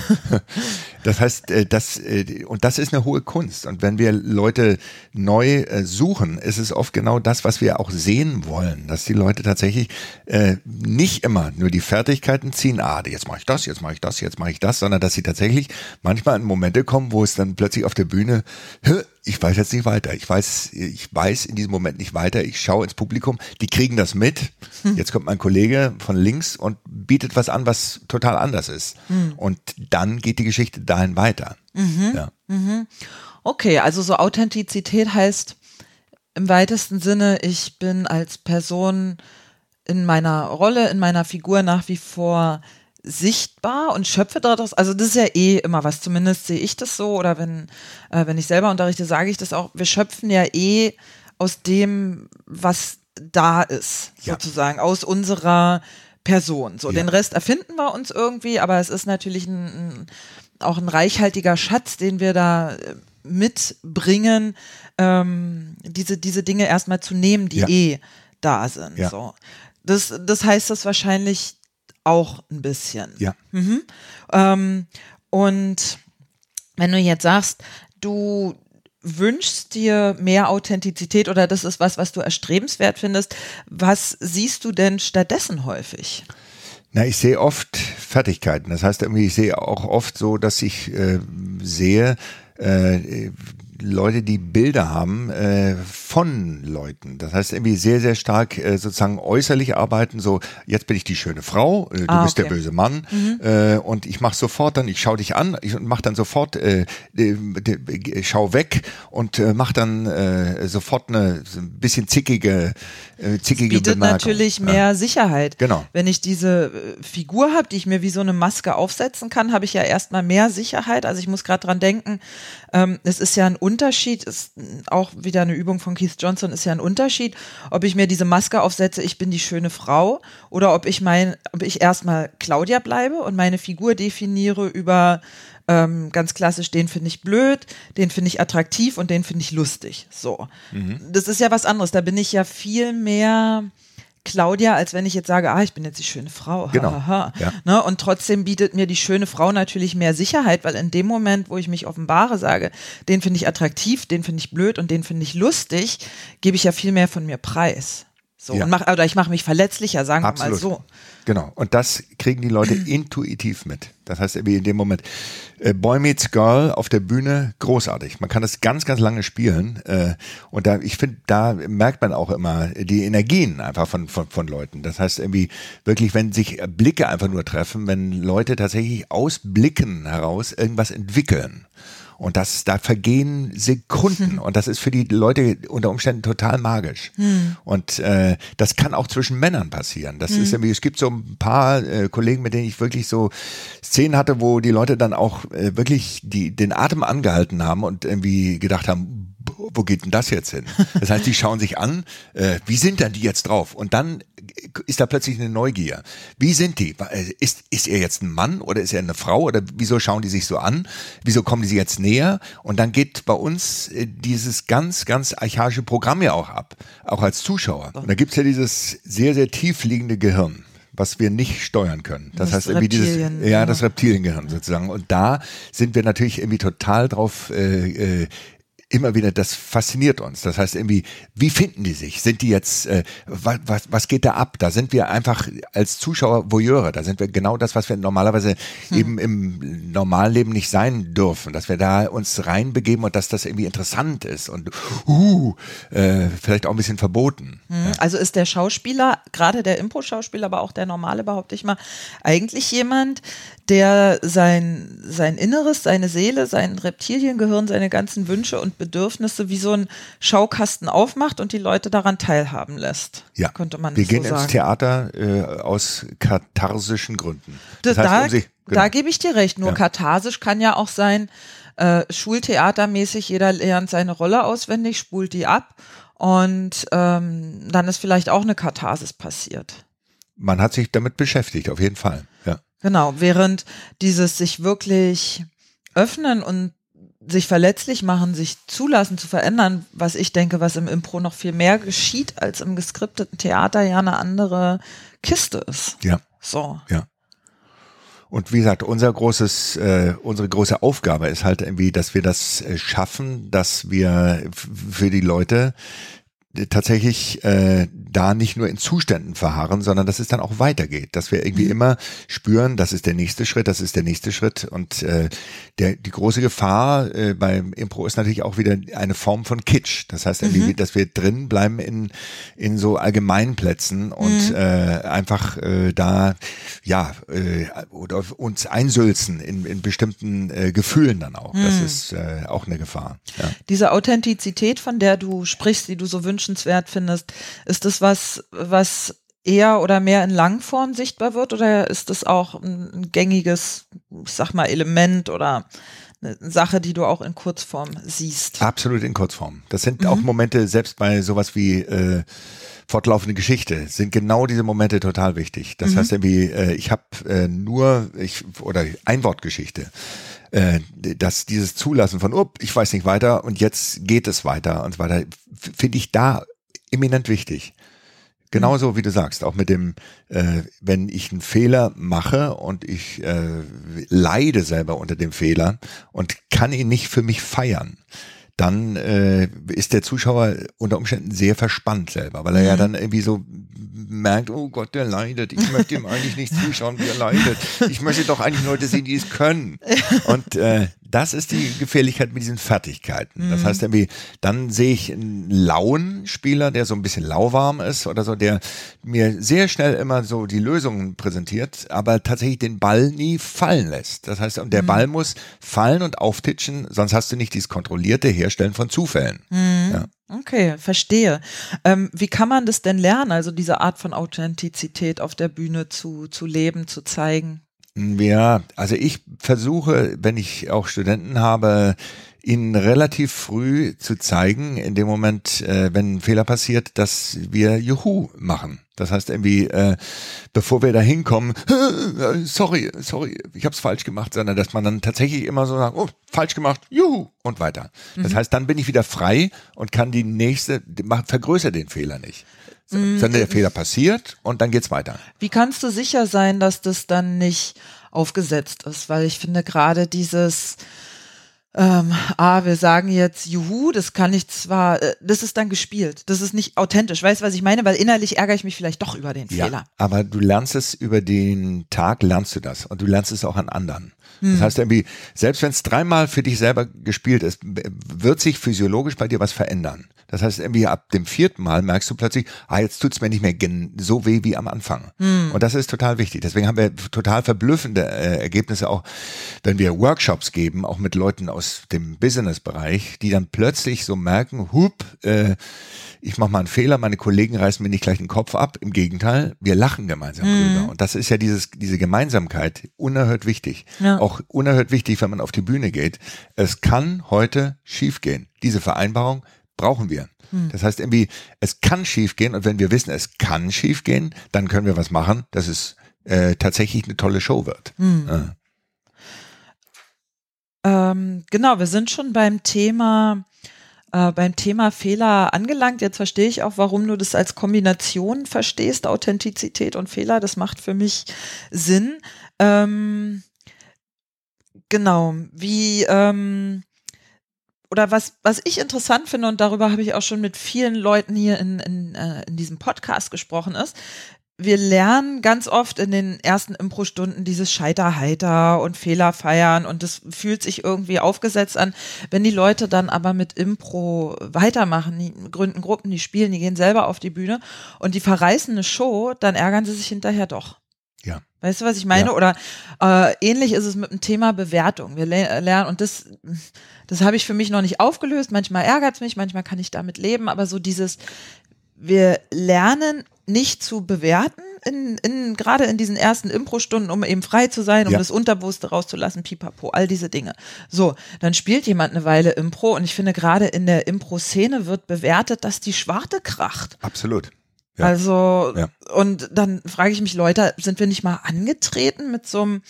das heißt, äh, das, äh, und das ist eine hohe Kunst. Und wenn wir Leute neu äh, suchen, ist es oft genau das, was wir auch sehen wollen, dass die Leute tatsächlich äh, nicht immer nur die Fertigkeiten ziehen, ah, jetzt mache ich das, jetzt mache ich das, jetzt mache ich das, sondern dass sie tatsächlich manchmal einen Moment Momente kommen, wo es dann plötzlich auf der Bühne, ich weiß jetzt nicht weiter, ich weiß, ich weiß in diesem Moment nicht weiter, ich schaue ins Publikum, die kriegen das mit. Hm. Jetzt kommt mein Kollege von links und bietet was an, was total anders ist. Hm. Und dann geht die Geschichte dahin weiter. Mhm. Ja. Mhm. Okay, also so Authentizität heißt im weitesten Sinne, ich bin als Person in meiner Rolle, in meiner Figur nach wie vor sichtbar und schöpfe daraus. Also das ist ja eh immer was, zumindest sehe ich das so oder wenn, äh, wenn ich selber unterrichte, sage ich das auch. Wir schöpfen ja eh aus dem, was da ist, ja. sozusagen, aus unserer Person. So, ja. den Rest erfinden wir uns irgendwie, aber es ist natürlich ein, ein, auch ein reichhaltiger Schatz, den wir da äh, mitbringen, ähm, diese, diese Dinge erstmal zu nehmen, die ja. eh da sind. So. Das, das heißt das wahrscheinlich auch ein bisschen. Ja. Mhm. Ähm, und wenn du jetzt sagst, du wünschst dir mehr Authentizität oder das ist was, was du erstrebenswert findest, was siehst du denn stattdessen häufig? Na, ich sehe oft Fertigkeiten. Das heißt irgendwie, ich sehe auch oft so, dass ich äh, sehe, äh, Leute, die Bilder haben äh, von Leuten. Das heißt irgendwie sehr, sehr stark äh, sozusagen äußerlich arbeiten. So, jetzt bin ich die schöne Frau, äh, du ah, bist der böse Mann mhm. äh, und ich mache sofort dann, ich schaue dich an, ich mache dann sofort, äh, schau weg und äh, mache dann äh, sofort eine so ein bisschen zickige, äh, zickige das bietet Bemerkung. natürlich mehr ja. Sicherheit. Genau. Wenn ich diese äh, Figur habe, die ich mir wie so eine Maske aufsetzen kann, habe ich ja erstmal mehr Sicherheit. Also ich muss gerade dran denken, ähm, es ist ja ein Unterschied, ist auch wieder eine Übung von Keith Johnson, ist ja ein Unterschied, ob ich mir diese Maske aufsetze, ich bin die schöne Frau, oder ob ich mein, ob ich erstmal Claudia bleibe und meine Figur definiere über ähm, ganz klassisch, den finde ich blöd, den finde ich attraktiv und den finde ich lustig. So. Mhm. Das ist ja was anderes. Da bin ich ja viel mehr Claudia, als wenn ich jetzt sage, ah, ich bin jetzt die schöne Frau. Genau. Ja. Ne? Und trotzdem bietet mir die schöne Frau natürlich mehr Sicherheit, weil in dem Moment, wo ich mich offenbare, sage, den finde ich attraktiv, den finde ich blöd und den finde ich lustig, gebe ich ja viel mehr von mir preis. So, ja. und mach, oder ich mache mich verletzlicher, sagen Absolut. wir mal so. Genau. Und das kriegen die Leute intuitiv mit. Das heißt, wie in dem Moment, äh, Boy Meets Girl auf der Bühne, großartig. Man kann das ganz, ganz lange spielen. Äh, und da, ich finde, da merkt man auch immer die Energien einfach von, von, von Leuten. Das heißt, irgendwie wirklich, wenn sich Blicke einfach nur treffen, wenn Leute tatsächlich aus Blicken heraus irgendwas entwickeln. Und das, da vergehen Sekunden. Und das ist für die Leute unter Umständen total magisch. Hm. Und äh, das kann auch zwischen Männern passieren. Das hm. ist irgendwie, es gibt so ein paar äh, Kollegen, mit denen ich wirklich so Szenen hatte, wo die Leute dann auch äh, wirklich die, den Atem angehalten haben und irgendwie gedacht haben, wo geht denn das jetzt hin? Das heißt, die schauen sich an, äh, wie sind denn die jetzt drauf? Und dann ist da plötzlich eine Neugier. Wie sind die? Ist, ist er jetzt ein Mann oder ist er eine Frau oder wieso schauen die sich so an? Wieso kommen die sich jetzt näher? Und dann geht bei uns äh, dieses ganz, ganz archaische Programm ja auch ab, auch als Zuschauer. Und da gibt's ja dieses sehr, sehr tief liegende Gehirn was wir nicht steuern können. Das, das heißt irgendwie dieses, ja, ja, das Reptiliengehirn sozusagen. Und da sind wir natürlich irgendwie total drauf äh, äh, immer wieder, das fasziniert uns. Das heißt irgendwie, wie finden die sich? Sind die jetzt, äh, was, was, was geht da ab? Da sind wir einfach als Zuschauer Voyeure. Da sind wir genau das, was wir normalerweise hm. eben im Normalleben nicht sein dürfen. Dass wir da uns reinbegeben und dass das irgendwie interessant ist und uh, äh, vielleicht auch ein bisschen verboten. Hm. Ja. Also ist der Schauspieler, gerade der Impro-Schauspieler, aber auch der normale, behaupte ich mal, eigentlich jemand, der sein, sein Inneres, seine Seele, sein Reptiliengehirn, seine ganzen Wünsche und Bedürfnisse wie so ein Schaukasten aufmacht und die Leute daran teilhaben lässt. Ja, könnte man Wir gehen so ins Theater äh, aus katharsischen Gründen. Das, das heißt, da, um sich, genau. da gebe ich dir recht. Nur ja. katharsisch kann ja auch sein, äh, Schultheatermäßig, jeder lernt seine Rolle auswendig, spult die ab und ähm, dann ist vielleicht auch eine Katharsis passiert. Man hat sich damit beschäftigt, auf jeden Fall. Ja. Genau, während dieses sich wirklich öffnen und sich verletzlich machen, sich zulassen zu verändern, was ich denke, was im Impro noch viel mehr geschieht als im geskripteten Theater, ja eine andere Kiste ist. Ja. So. Ja. Und wie gesagt, unser großes, äh, unsere große Aufgabe ist halt irgendwie, dass wir das äh, schaffen, dass wir für die Leute tatsächlich äh, da nicht nur in Zuständen verharren, sondern dass es dann auch weitergeht, dass wir irgendwie mhm. immer spüren, das ist der nächste Schritt, das ist der nächste Schritt und äh, der die große Gefahr äh, beim Impro ist natürlich auch wieder eine Form von Kitsch. Das heißt, irgendwie, mhm. dass wir drin bleiben in in so Allgemeinplätzen und mhm. äh, einfach äh, da ja äh, oder uns einsülzen in, in bestimmten äh, Gefühlen dann auch. Das mhm. ist äh, auch eine Gefahr. Ja. Diese Authentizität, von der du sprichst, die du so wünschenswert findest. Ist das was, was eher oder mehr in Langform sichtbar wird oder ist das auch ein gängiges, ich sag mal, Element oder eine Sache, die du auch in Kurzform siehst? Absolut in Kurzform. Das sind mhm. auch Momente, selbst bei sowas wie äh, fortlaufende Geschichte, sind genau diese Momente total wichtig. Das mhm. heißt irgendwie, äh, ich habe äh, nur, ich oder Einwortgeschichte äh, dass dieses Zulassen von, oh, ich weiß nicht weiter und jetzt geht es weiter und so weiter, finde ich da eminent wichtig. Genauso wie du sagst, auch mit dem, äh, wenn ich einen Fehler mache und ich äh, leide selber unter dem Fehler und kann ihn nicht für mich feiern, dann äh, ist der Zuschauer unter Umständen sehr verspannt selber, weil er mhm. ja dann irgendwie so merkt, oh Gott, der leidet. Ich möchte ihm eigentlich nicht zuschauen, wie er leidet. Ich möchte doch eigentlich Leute sehen, die es können. Und äh, das ist die Gefährlichkeit mit diesen Fertigkeiten. Das mhm. heißt irgendwie, dann sehe ich einen lauen Spieler, der so ein bisschen lauwarm ist oder so, der mir sehr schnell immer so die Lösungen präsentiert, aber tatsächlich den Ball nie fallen lässt. Das heißt, und der mhm. Ball muss fallen und auftitschen, sonst hast du nicht dieses kontrollierte Herstellen von Zufällen. Mhm. Ja. Okay, verstehe. Ähm, wie kann man das denn lernen, also diese Art von Authentizität auf der Bühne zu, zu leben, zu zeigen? Ja, also ich versuche, wenn ich auch Studenten habe, ihnen relativ früh zu zeigen, in dem Moment, äh, wenn ein Fehler passiert, dass wir Juhu machen. Das heißt irgendwie, äh, bevor wir da hinkommen, äh, sorry, sorry, ich habe es falsch gemacht, sondern dass man dann tatsächlich immer so sagt, oh, falsch gemacht, juhu, und weiter. Das mhm. heißt, dann bin ich wieder frei und kann die nächste, vergrößere den Fehler nicht. Mhm. Dann der Fehler passiert und dann geht's weiter. Wie kannst du sicher sein, dass das dann nicht aufgesetzt ist? Weil ich finde gerade dieses ähm, ah, wir sagen jetzt Juhu, das kann ich zwar, äh, das ist dann gespielt, das ist nicht authentisch. Weißt du, was ich meine? Weil innerlich ärgere ich mich vielleicht doch über den ja, Fehler. Aber du lernst es über den Tag, lernst du das und du lernst es auch an anderen. Das hm. heißt irgendwie, selbst wenn es dreimal für dich selber gespielt ist, wird sich physiologisch bei dir was verändern. Das heißt, irgendwie ab dem vierten Mal merkst du plötzlich, ah, jetzt tut's mir nicht mehr so weh wie am Anfang. Hm. Und das ist total wichtig. Deswegen haben wir total verblüffende äh, Ergebnisse auch, wenn wir Workshops geben, auch mit Leuten aus dem Business-Bereich, die dann plötzlich so merken, hup, äh, ich mache mal einen Fehler, meine Kollegen reißen mir nicht gleich den Kopf ab. Im Gegenteil, wir lachen gemeinsam mhm. drüber. Und das ist ja dieses, diese Gemeinsamkeit unerhört wichtig. Ja. Auch unerhört wichtig, wenn man auf die Bühne geht. Es kann heute schiefgehen. Diese Vereinbarung brauchen wir. Mhm. Das heißt irgendwie, es kann schiefgehen und wenn wir wissen, es kann schiefgehen, dann können wir was machen, dass es äh, tatsächlich eine tolle Show wird. Mhm. Ja. Ähm, genau, wir sind schon beim Thema äh, beim Thema Fehler angelangt. Jetzt verstehe ich auch, warum du das als Kombination verstehst, Authentizität und Fehler. Das macht für mich Sinn. Ähm, genau, wie, ähm, oder was, was ich interessant finde, und darüber habe ich auch schon mit vielen Leuten hier in, in, äh, in diesem Podcast gesprochen, ist, wir lernen ganz oft in den ersten Impro-Stunden dieses Scheiterheiter und Fehler feiern und das fühlt sich irgendwie aufgesetzt an. Wenn die Leute dann aber mit Impro weitermachen, die gründen Gruppen, die spielen, die gehen selber auf die Bühne und die verreißen eine Show, dann ärgern sie sich hinterher doch. Ja. Weißt du, was ich meine? Ja. Oder äh, ähnlich ist es mit dem Thema Bewertung. Wir le lernen, und das, das habe ich für mich noch nicht aufgelöst. Manchmal ärgert es mich, manchmal kann ich damit leben, aber so dieses, wir lernen nicht zu bewerten, in, in, gerade in diesen ersten Impro-Stunden, um eben frei zu sein, um ja. das Unterbewusste rauszulassen, pipapo, all diese Dinge. So, dann spielt jemand eine Weile Impro und ich finde, gerade in der Impro-Szene wird bewertet, dass die Schwarte kracht. Absolut. Ja. Also, ja. und dann frage ich mich, Leute, sind wir nicht mal angetreten mit so einem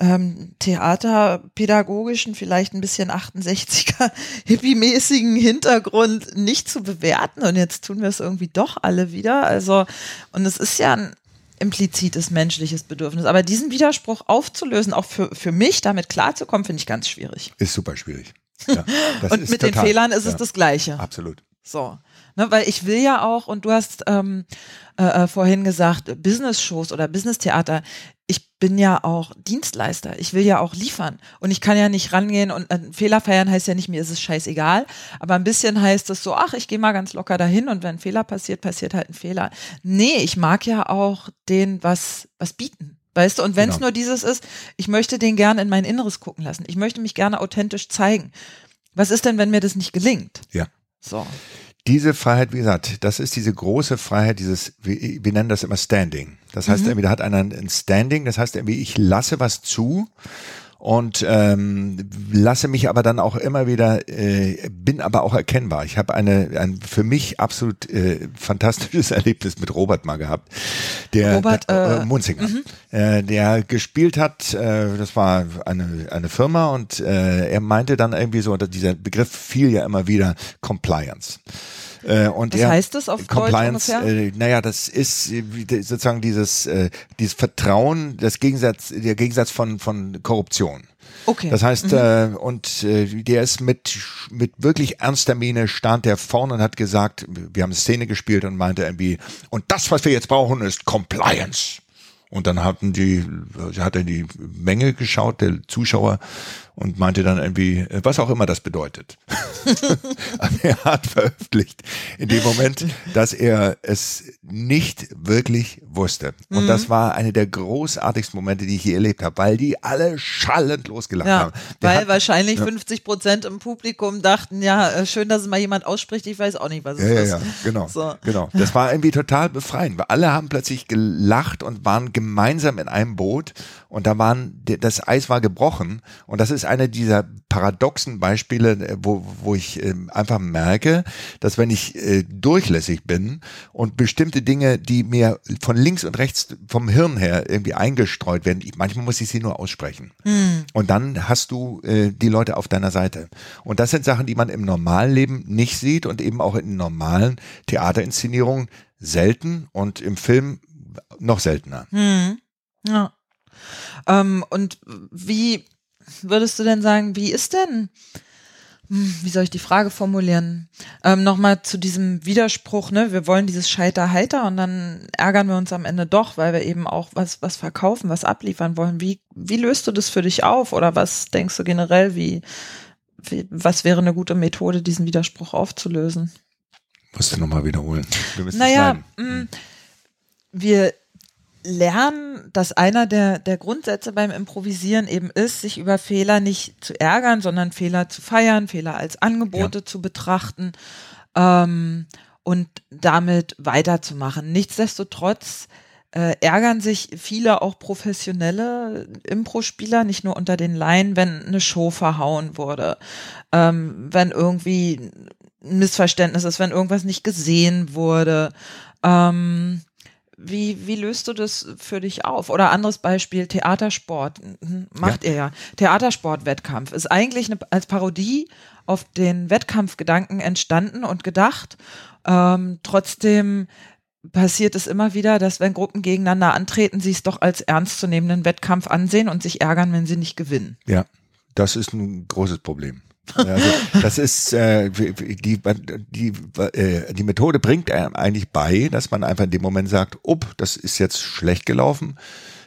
ähm, theaterpädagogischen, vielleicht ein bisschen 68er, hippie-mäßigen Hintergrund nicht zu bewerten und jetzt tun wir es irgendwie doch alle wieder. Also, und es ist ja ein implizites menschliches Bedürfnis. Aber diesen Widerspruch aufzulösen, auch für, für mich damit klarzukommen, finde ich ganz schwierig. Ist super schwierig. Ja, und mit total, den Fehlern ist es das Gleiche. Absolut. So. Ne, weil ich will ja auch, und du hast ähm, äh, äh, vorhin gesagt, Business-Shows oder Business-Theater, ich bin ja auch Dienstleister. Ich will ja auch liefern. Und ich kann ja nicht rangehen und äh, Fehler feiern heißt ja nicht, mir ist es scheißegal. Aber ein bisschen heißt es so, ach, ich gehe mal ganz locker dahin und wenn ein Fehler passiert, passiert halt ein Fehler. Nee, ich mag ja auch den was, was bieten. Weißt du, und wenn es genau. nur dieses ist, ich möchte den gerne in mein Inneres gucken lassen. Ich möchte mich gerne authentisch zeigen. Was ist denn, wenn mir das nicht gelingt? Ja. So diese Freiheit, wie gesagt, das ist diese große Freiheit, dieses, wir, nennen das immer Standing. Das heißt, mhm. irgendwie, da hat einer ein Standing, das heißt irgendwie, ich lasse was zu und ähm, lasse mich aber dann auch immer wieder, äh, bin aber auch erkennbar. Ich habe eine ein für mich absolut äh, fantastisches Erlebnis mit Robert mal gehabt, der Robert der, äh, Munzinger, mhm. äh, der gespielt hat. Äh, das war eine eine Firma und äh, er meinte dann irgendwie so, dieser Begriff fiel ja immer wieder Compliance. Äh, und Was heißt das auf Compliance, Deutsch ungefähr? Äh, naja, das ist äh, sozusagen dieses, äh, dieses Vertrauen, das Gegensatz, der Gegensatz von, von Korruption. Okay. Das heißt, mhm. äh, und äh, der ist mit, mit wirklich ernster Miene stand der vorne und hat gesagt, wir haben eine Szene gespielt und meinte irgendwie, und das, was wir jetzt brauchen, ist Compliance. Und dann hatten die, hat er die Menge geschaut, der Zuschauer, und meinte dann irgendwie, was auch immer das bedeutet. er hat veröffentlicht in dem Moment, dass er es nicht wirklich wusste. Und mhm. das war eine der großartigsten Momente, die ich je erlebt habe, weil die alle schallend losgelacht ja, haben. Der weil hat, wahrscheinlich ja. 50 Prozent im Publikum dachten, ja, äh, schön, dass es mal jemand ausspricht, ich weiß auch nicht, was es ja, ist. Ja, ja, genau, so. genau. Das war irgendwie total befreiend, weil alle haben plötzlich gelacht und waren gemeinsam in einem Boot und da waren, das Eis war gebrochen und das ist eine dieser paradoxen Beispiele, äh, wo, wo ich äh, einfach merke, dass wenn ich äh, durchlässig bin und bestimmte Dinge, die mir von links und rechts vom Hirn her irgendwie eingestreut werden, ich, manchmal muss ich sie nur aussprechen. Mhm. Und dann hast du äh, die Leute auf deiner Seite. Und das sind Sachen, die man im normalen Leben nicht sieht und eben auch in normalen Theaterinszenierungen selten und im Film noch seltener. Mhm. Ja. Ähm, und wie würdest du denn sagen, wie ist denn, hm, wie soll ich die Frage formulieren? Ähm, Nochmal zu diesem Widerspruch, ne? Wir wollen dieses Scheiter-Heiter und dann ärgern wir uns am Ende doch, weil wir eben auch was, was verkaufen, was abliefern wollen. Wie, wie löst du das für dich auf? Oder was denkst du generell, wie, wie was wäre eine gute Methode, diesen Widerspruch aufzulösen? Musst du nochmal wiederholen. naja, mh, hm, wir lernen, dass einer der, der Grundsätze beim Improvisieren eben ist, sich über Fehler nicht zu ärgern, sondern Fehler zu feiern, Fehler als Angebote ja. zu betrachten ähm, und damit weiterzumachen. Nichtsdestotrotz äh, ärgern sich viele auch professionelle Impro-Spieler, nicht nur unter den Laien, wenn eine Show verhauen wurde, ähm, wenn irgendwie ein Missverständnis ist, wenn irgendwas nicht gesehen wurde. Ähm, wie, wie löst du das für dich auf? Oder anderes Beispiel, Theatersport. Macht ja. ihr ja. Theatersport-Wettkampf ist eigentlich eine, als Parodie auf den Wettkampfgedanken entstanden und gedacht. Ähm, trotzdem passiert es immer wieder, dass wenn Gruppen gegeneinander antreten, sie es doch als ernstzunehmenden Wettkampf ansehen und sich ärgern, wenn sie nicht gewinnen. Ja, das ist ein großes Problem. Also, das ist äh, die, die, äh, die Methode bringt einem eigentlich bei, dass man einfach in dem Moment sagt, up, das ist jetzt schlecht gelaufen.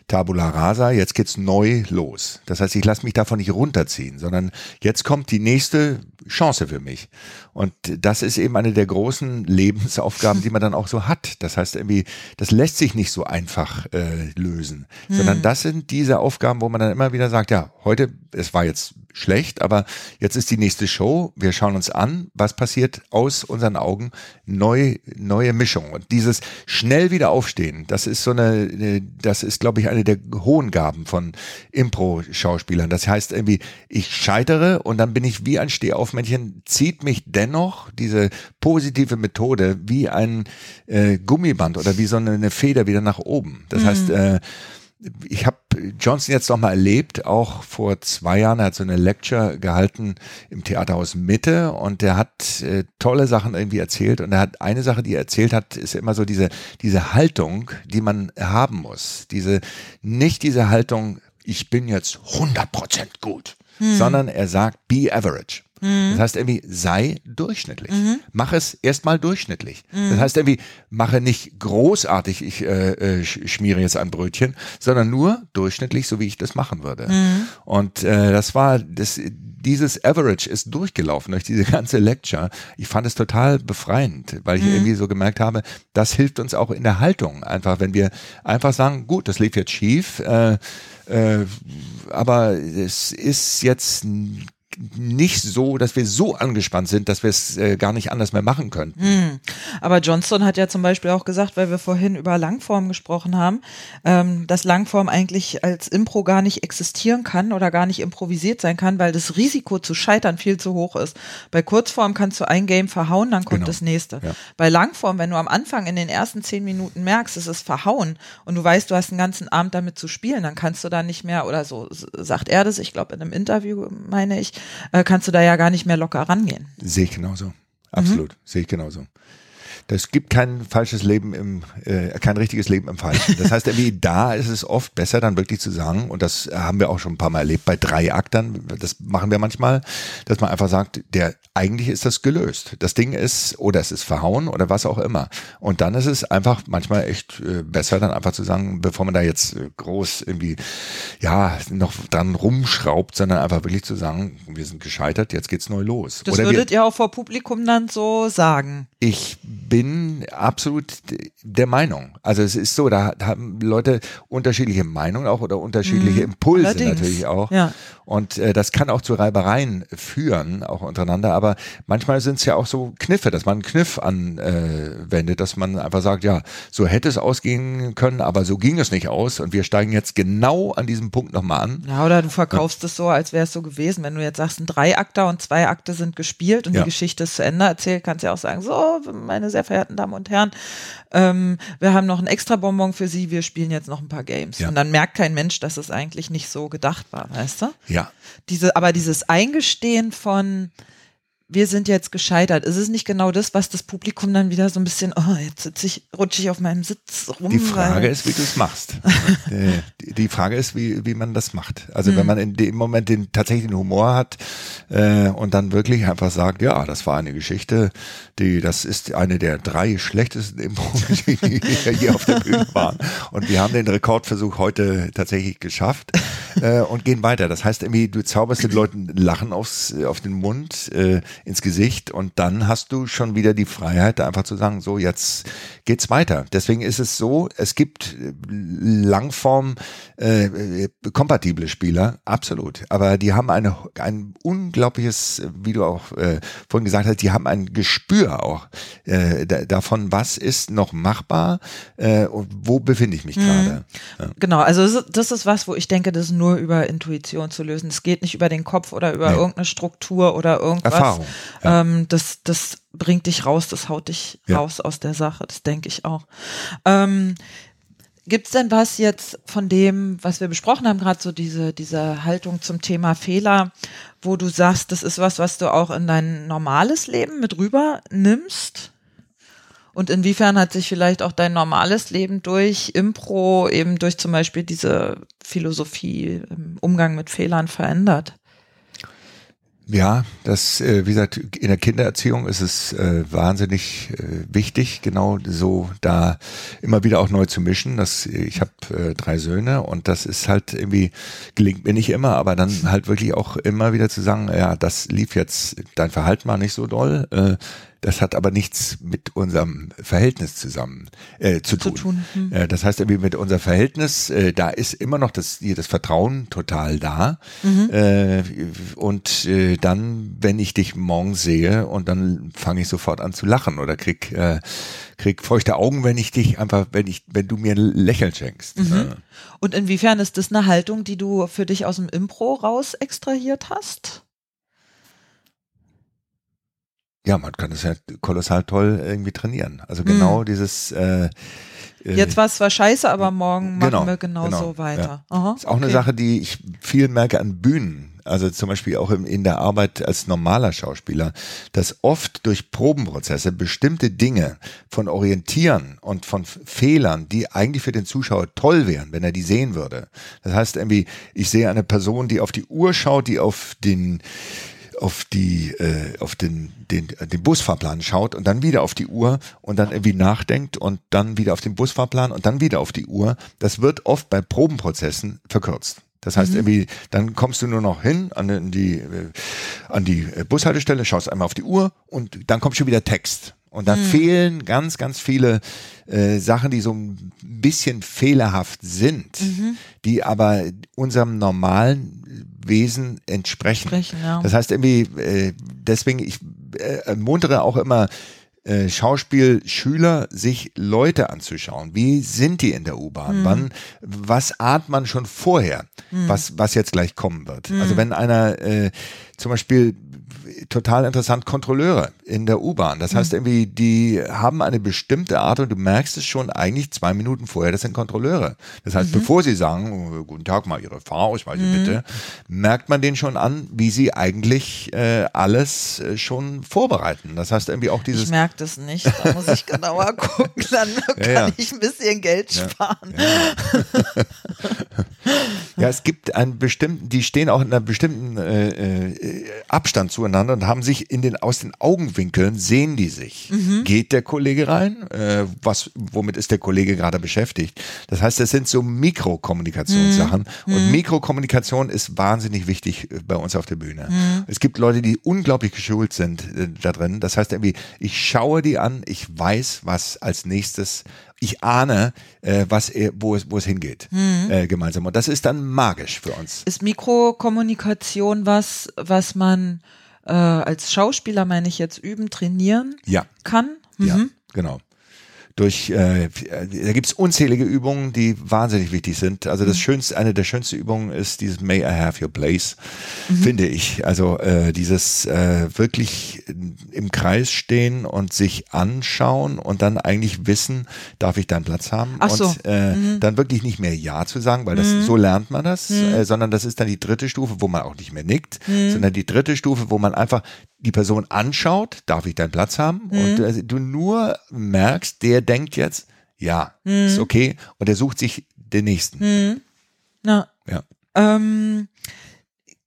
Tabula rasa, jetzt geht's neu los. Das heißt, ich lasse mich davon nicht runterziehen, sondern jetzt kommt die nächste Chance für mich. Und das ist eben eine der großen Lebensaufgaben, die man dann auch so hat. Das heißt irgendwie, das lässt sich nicht so einfach äh, lösen, hm. sondern das sind diese Aufgaben, wo man dann immer wieder sagt, ja, heute, es war jetzt schlecht, aber jetzt ist die nächste Show. Wir schauen uns an, was passiert aus unseren Augen. Neu, neue Mischung. Und dieses schnell wieder aufstehen, das ist so eine, das ist, glaube ich, eine der hohen Gaben von Impro-Schauspielern. Das heißt irgendwie, ich scheitere und dann bin ich wie ein Stehaufmännchen, zieht mich dennoch diese positive Methode wie ein äh, Gummiband oder wie so eine, Feder wieder nach oben. Das mhm. heißt, äh, ich habe Johnson jetzt noch mal erlebt, auch vor zwei Jahren, er hat so eine Lecture gehalten im Theaterhaus Mitte und der hat äh, tolle Sachen irgendwie erzählt und er hat eine Sache, die er erzählt hat, ist immer so diese, diese Haltung, die man haben muss. Diese, nicht diese Haltung, ich bin jetzt 100% gut, hm. sondern er sagt, be average. Mhm. Das heißt irgendwie, sei durchschnittlich. Mhm. Mach es erstmal durchschnittlich. Mhm. Das heißt irgendwie, mache nicht großartig, ich äh, äh, schmiere jetzt ein Brötchen, sondern nur durchschnittlich, so wie ich das machen würde. Mhm. Und äh, das war, das, dieses Average ist durchgelaufen durch diese ganze Lecture. Ich fand es total befreiend, weil ich mhm. irgendwie so gemerkt habe, das hilft uns auch in der Haltung. Einfach, wenn wir einfach sagen, gut, das lief jetzt schief, äh, äh, aber es ist jetzt nicht so, dass wir so angespannt sind, dass wir es äh, gar nicht anders mehr machen können. Hm. Aber Johnston hat ja zum Beispiel auch gesagt, weil wir vorhin über Langform gesprochen haben, ähm, dass Langform eigentlich als Impro gar nicht existieren kann oder gar nicht improvisiert sein kann, weil das Risiko zu scheitern viel zu hoch ist. Bei Kurzform kannst du ein Game verhauen, dann kommt genau. das nächste. Ja. Bei Langform, wenn du am Anfang in den ersten zehn Minuten merkst, es ist verhauen und du weißt, du hast einen ganzen Abend damit zu spielen, dann kannst du da nicht mehr, oder so sagt er das, ich glaube in einem Interview meine ich, äh, kannst du da ja gar nicht mehr locker rangehen. Sehe ich genauso. Absolut. Mhm. Sehe ich genauso. Das gibt kein falsches Leben im, äh, kein richtiges Leben im Falschen. Das heißt, irgendwie da ist es oft besser, dann wirklich zu sagen, und das haben wir auch schon ein paar Mal erlebt bei drei Aktern, das machen wir manchmal, dass man einfach sagt, der eigentlich ist das gelöst. Das Ding ist, oder es ist verhauen oder was auch immer. Und dann ist es einfach manchmal echt äh, besser, dann einfach zu sagen, bevor man da jetzt äh, groß irgendwie, ja, noch dran rumschraubt, sondern einfach wirklich zu sagen, wir sind gescheitert, jetzt geht's neu los. Das oder würdet wir, ihr auch vor Publikum dann so sagen? Ich bin absolut der Meinung. Also es ist so, da haben Leute unterschiedliche Meinungen auch oder unterschiedliche mhm. Impulse Allerdings. natürlich auch. Ja. Und äh, das kann auch zu Reibereien führen, auch untereinander. Aber manchmal sind es ja auch so Kniffe, dass man einen Kniff anwendet, dass man einfach sagt, ja, so hätte es ausgehen können, aber so ging es nicht aus. Und wir steigen jetzt genau an diesem Punkt nochmal an. Ja, oder du verkaufst ja. es so, als wäre es so gewesen. Wenn du jetzt sagst, ein Dreiakter und zwei Akte sind gespielt und ja. die Geschichte ist zu Ende erzählt, kannst du ja auch sagen, so, meine sehr sehr verehrten Damen und Herren, ähm, wir haben noch ein extra Bonbon für Sie, wir spielen jetzt noch ein paar Games. Ja. Und dann merkt kein Mensch, dass es eigentlich nicht so gedacht war, weißt du? Ja. Diese, aber dieses Eingestehen von, wir sind jetzt gescheitert. Ist es nicht genau das, was das Publikum dann wieder so ein bisschen, oh, jetzt sitze ich, rutsche ich auf meinem Sitz rum. Die Frage ist, wie du es machst. die, die, Frage ist, wie, wie man das macht. Also hm. wenn man in dem Moment den tatsächlich den Humor hat äh, und dann wirklich einfach sagt, ja, das war eine Geschichte, die, das ist eine der drei schlechtesten Impro-Geschichten, die hier auf der Bühne waren. Und wir haben den Rekordversuch heute tatsächlich geschafft äh, und gehen weiter. Das heißt irgendwie, du zauberst den Leuten Lachen aufs, auf den Mund. Äh, ins Gesicht und dann hast du schon wieder die Freiheit, einfach zu sagen, so jetzt geht's weiter. Deswegen ist es so, es gibt äh, Langform äh, kompatible Spieler, absolut, aber die haben eine ein unglaubliches, wie du auch äh, vorhin gesagt hast, die haben ein Gespür auch äh, davon, was ist noch machbar äh, und wo befinde ich mich mhm. gerade. Ja. Genau, also das ist was, wo ich denke, das ist nur über Intuition zu lösen. Es geht nicht über den Kopf oder über nee. irgendeine Struktur oder irgendwas. Erfahrung. Ja. Ähm, das, das bringt dich raus, das haut dich ja. raus aus der Sache, das denke ich auch. Ähm, Gibt es denn was jetzt von dem, was wir besprochen haben, gerade so diese, diese Haltung zum Thema Fehler, wo du sagst, das ist was, was du auch in dein normales Leben mit rüber nimmst? Und inwiefern hat sich vielleicht auch dein normales Leben durch Impro, eben durch zum Beispiel diese Philosophie im Umgang mit Fehlern verändert? Ja, das, äh, wie gesagt, in der Kindererziehung ist es äh, wahnsinnig äh, wichtig, genau so da immer wieder auch neu zu mischen. Das, ich habe drei Söhne und das ist halt irgendwie, gelingt mir nicht immer, aber dann halt wirklich auch immer wieder zu sagen, ja, das lief jetzt, dein Verhalten war nicht so doll, äh, das hat aber nichts mit unserem Verhältnis zusammen äh, zu tun. Zu tun. Hm. Äh, das heißt irgendwie mit unserem Verhältnis, äh, da ist immer noch das, das Vertrauen total da. Mhm. Äh, und äh, dann, wenn ich dich morgen sehe und dann fange ich sofort an zu lachen oder krieg, äh, krieg feuchte Augen, wenn ich dich einfach, wenn ich, wenn du mir ein Lächeln schenkst. Mhm. Und inwiefern ist das eine Haltung, die du für dich aus dem Impro raus extrahiert hast? Ja, man kann das ja kolossal toll irgendwie trainieren. Also genau mhm. dieses äh, äh Jetzt war es zwar scheiße, aber morgen genau, machen wir genauso genau, weiter. Ja. Aha, ist auch okay. eine Sache, die ich viel merke an Bühnen. Also zum Beispiel auch in der Arbeit als normaler Schauspieler, dass oft durch Probenprozesse bestimmte Dinge von Orientieren und von Fehlern, die eigentlich für den Zuschauer toll wären, wenn er die sehen würde. Das heißt irgendwie, ich sehe eine Person, die auf die Uhr schaut, die auf den auf die äh, auf den, den den Busfahrplan schaut und dann wieder auf die Uhr und dann irgendwie nachdenkt und dann wieder auf den Busfahrplan und dann wieder auf die Uhr, das wird oft bei Probenprozessen verkürzt. Das heißt, mhm. irgendwie, dann kommst du nur noch hin an die, äh, an die Bushaltestelle, schaust einmal auf die Uhr und dann kommt schon wieder Text. Und da mhm. fehlen ganz, ganz viele äh, Sachen, die so ein bisschen fehlerhaft sind, mhm. die aber unserem normalen Wesen entsprechen. entsprechen ja. Das heißt irgendwie, äh, deswegen, ich äh, ermuntere auch immer, äh, Schauspielschüler sich Leute anzuschauen. Wie sind die in der U-Bahn? Mhm. Wann, was ahnt man schon vorher, mhm. was, was jetzt gleich kommen wird? Mhm. Also wenn einer äh, zum Beispiel total interessant Kontrolleure in der U-Bahn. Das heißt mhm. irgendwie, die haben eine bestimmte Art und du merkst es schon eigentlich zwei Minuten vorher, das sind Kontrolleure. Das heißt, mhm. bevor sie sagen, oh, guten Tag, mal Ihre Fahrausweise mhm. bitte, merkt man den schon an, wie sie eigentlich äh, alles äh, schon vorbereiten. Das heißt irgendwie auch dieses. Ich merke das nicht, da muss ich genauer gucken, dann kann ja, ja. ich ein bisschen Geld sparen. Ja, es gibt einen bestimmten, die stehen auch in einer bestimmten äh, äh, Abstand zueinander und haben sich in den aus den Augenwinkeln sehen die sich. Mhm. Geht der Kollege rein? Äh, was, womit ist der Kollege gerade beschäftigt? Das heißt, das sind so Mikrokommunikationssachen mhm. und mhm. Mikrokommunikation ist wahnsinnig wichtig äh, bei uns auf der Bühne. Mhm. Es gibt Leute, die unglaublich geschult sind äh, da drin. Das heißt irgendwie, ich schaue die an, ich weiß, was als nächstes ich ahne, äh, was er, wo es, wo es hingeht, mhm. äh, gemeinsam. Und das ist dann magisch für uns. Ist Mikrokommunikation was, was man äh, als Schauspieler, meine ich jetzt, üben, trainieren ja. kann? Mhm. Ja, genau durch, äh, da gibt's unzählige Übungen, die wahnsinnig wichtig sind. Also das mhm. schönste, eine der schönsten Übungen ist dieses May I have your place, mhm. finde ich. Also äh, dieses äh, wirklich im Kreis stehen und sich anschauen und dann eigentlich wissen, darf ich deinen Platz haben? Ach so. Und äh, mhm. dann wirklich nicht mehr Ja zu sagen, weil das mhm. so lernt man das, mhm. äh, sondern das ist dann die dritte Stufe, wo man auch nicht mehr nickt, mhm. sondern die dritte Stufe, wo man einfach die Person anschaut, darf ich deinen Platz haben? Und äh, du nur merkst, der denkt jetzt, ja, hm. ist okay. Und er sucht sich den nächsten. Hm. Na. Ja. Ähm,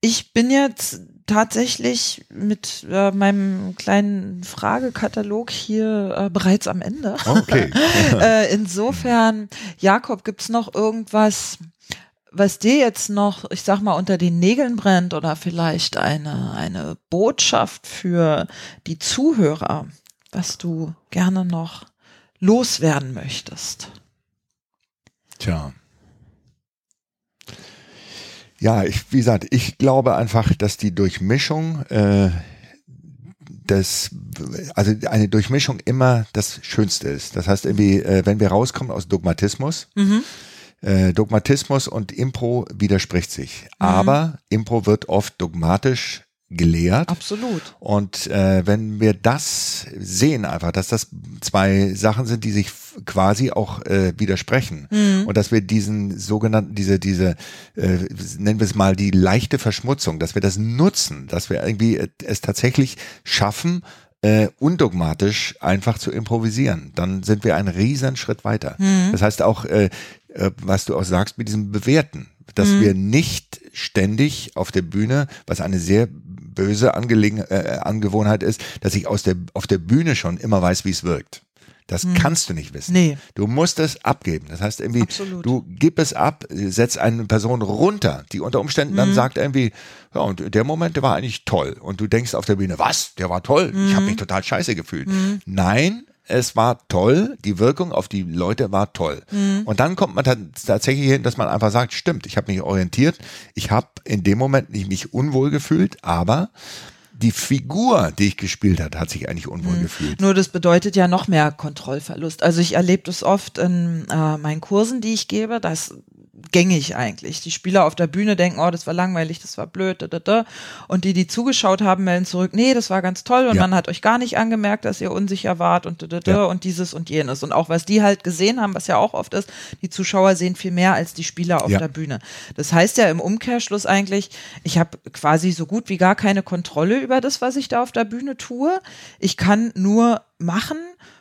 ich bin jetzt tatsächlich mit äh, meinem kleinen Fragekatalog hier äh, bereits am Ende. Okay. äh, insofern, Jakob, gibt's noch irgendwas, was dir jetzt noch, ich sag mal, unter den Nägeln brennt oder vielleicht eine, eine Botschaft für die Zuhörer, was du gerne noch loswerden möchtest? Tja. Ja, ich, wie gesagt, ich glaube einfach, dass die Durchmischung, äh, das, also eine Durchmischung immer das Schönste ist. Das heißt irgendwie, äh, wenn wir rauskommen aus Dogmatismus, mhm. äh, Dogmatismus und Impro widerspricht sich. Mhm. Aber Impro wird oft dogmatisch gelehrt. Absolut. Und äh, wenn wir das sehen einfach, dass das zwei Sachen sind, die sich quasi auch äh, widersprechen mhm. und dass wir diesen sogenannten, diese, diese, äh, nennen wir es mal die leichte Verschmutzung, dass wir das nutzen, dass wir irgendwie es tatsächlich schaffen, äh, undogmatisch einfach zu improvisieren, dann sind wir einen riesen Schritt weiter. Mhm. Das heißt auch, äh, äh, was du auch sagst mit diesem Bewerten, dass mhm. wir nicht ständig auf der Bühne, was eine sehr böse Angelegen äh, Angewohnheit ist, dass ich aus der, auf der Bühne schon immer weiß, wie es wirkt. Das hm. kannst du nicht wissen. Nee. Du musst es abgeben. Das heißt irgendwie, Absolut. du gib es ab, setz eine Person runter, die unter Umständen hm. dann sagt irgendwie, ja, und der Moment, der war eigentlich toll. Und du denkst auf der Bühne, was? Der war toll. Hm. Ich habe mich total scheiße gefühlt. Hm. Nein, es war toll, die Wirkung auf die Leute war toll. Mhm. Und dann kommt man tatsächlich hin, dass man einfach sagt, stimmt, ich habe mich orientiert, ich habe in dem Moment nicht mich unwohl gefühlt, aber die Figur, die ich gespielt hat, hat sich eigentlich unwohl mhm. gefühlt. Nur das bedeutet ja noch mehr Kontrollverlust. Also ich erlebe das oft in äh, meinen Kursen, die ich gebe, dass gängig eigentlich. Die Spieler auf der Bühne denken, oh, das war langweilig, das war blöd, da, da, da. und die, die zugeschaut haben, melden zurück, nee, das war ganz toll und ja. man hat euch gar nicht angemerkt, dass ihr unsicher wart und da, da, da, ja. und dieses und jenes. Und auch was die halt gesehen haben, was ja auch oft ist, die Zuschauer sehen viel mehr als die Spieler auf ja. der Bühne. Das heißt ja im Umkehrschluss eigentlich, ich habe quasi so gut wie gar keine Kontrolle über das, was ich da auf der Bühne tue. Ich kann nur machen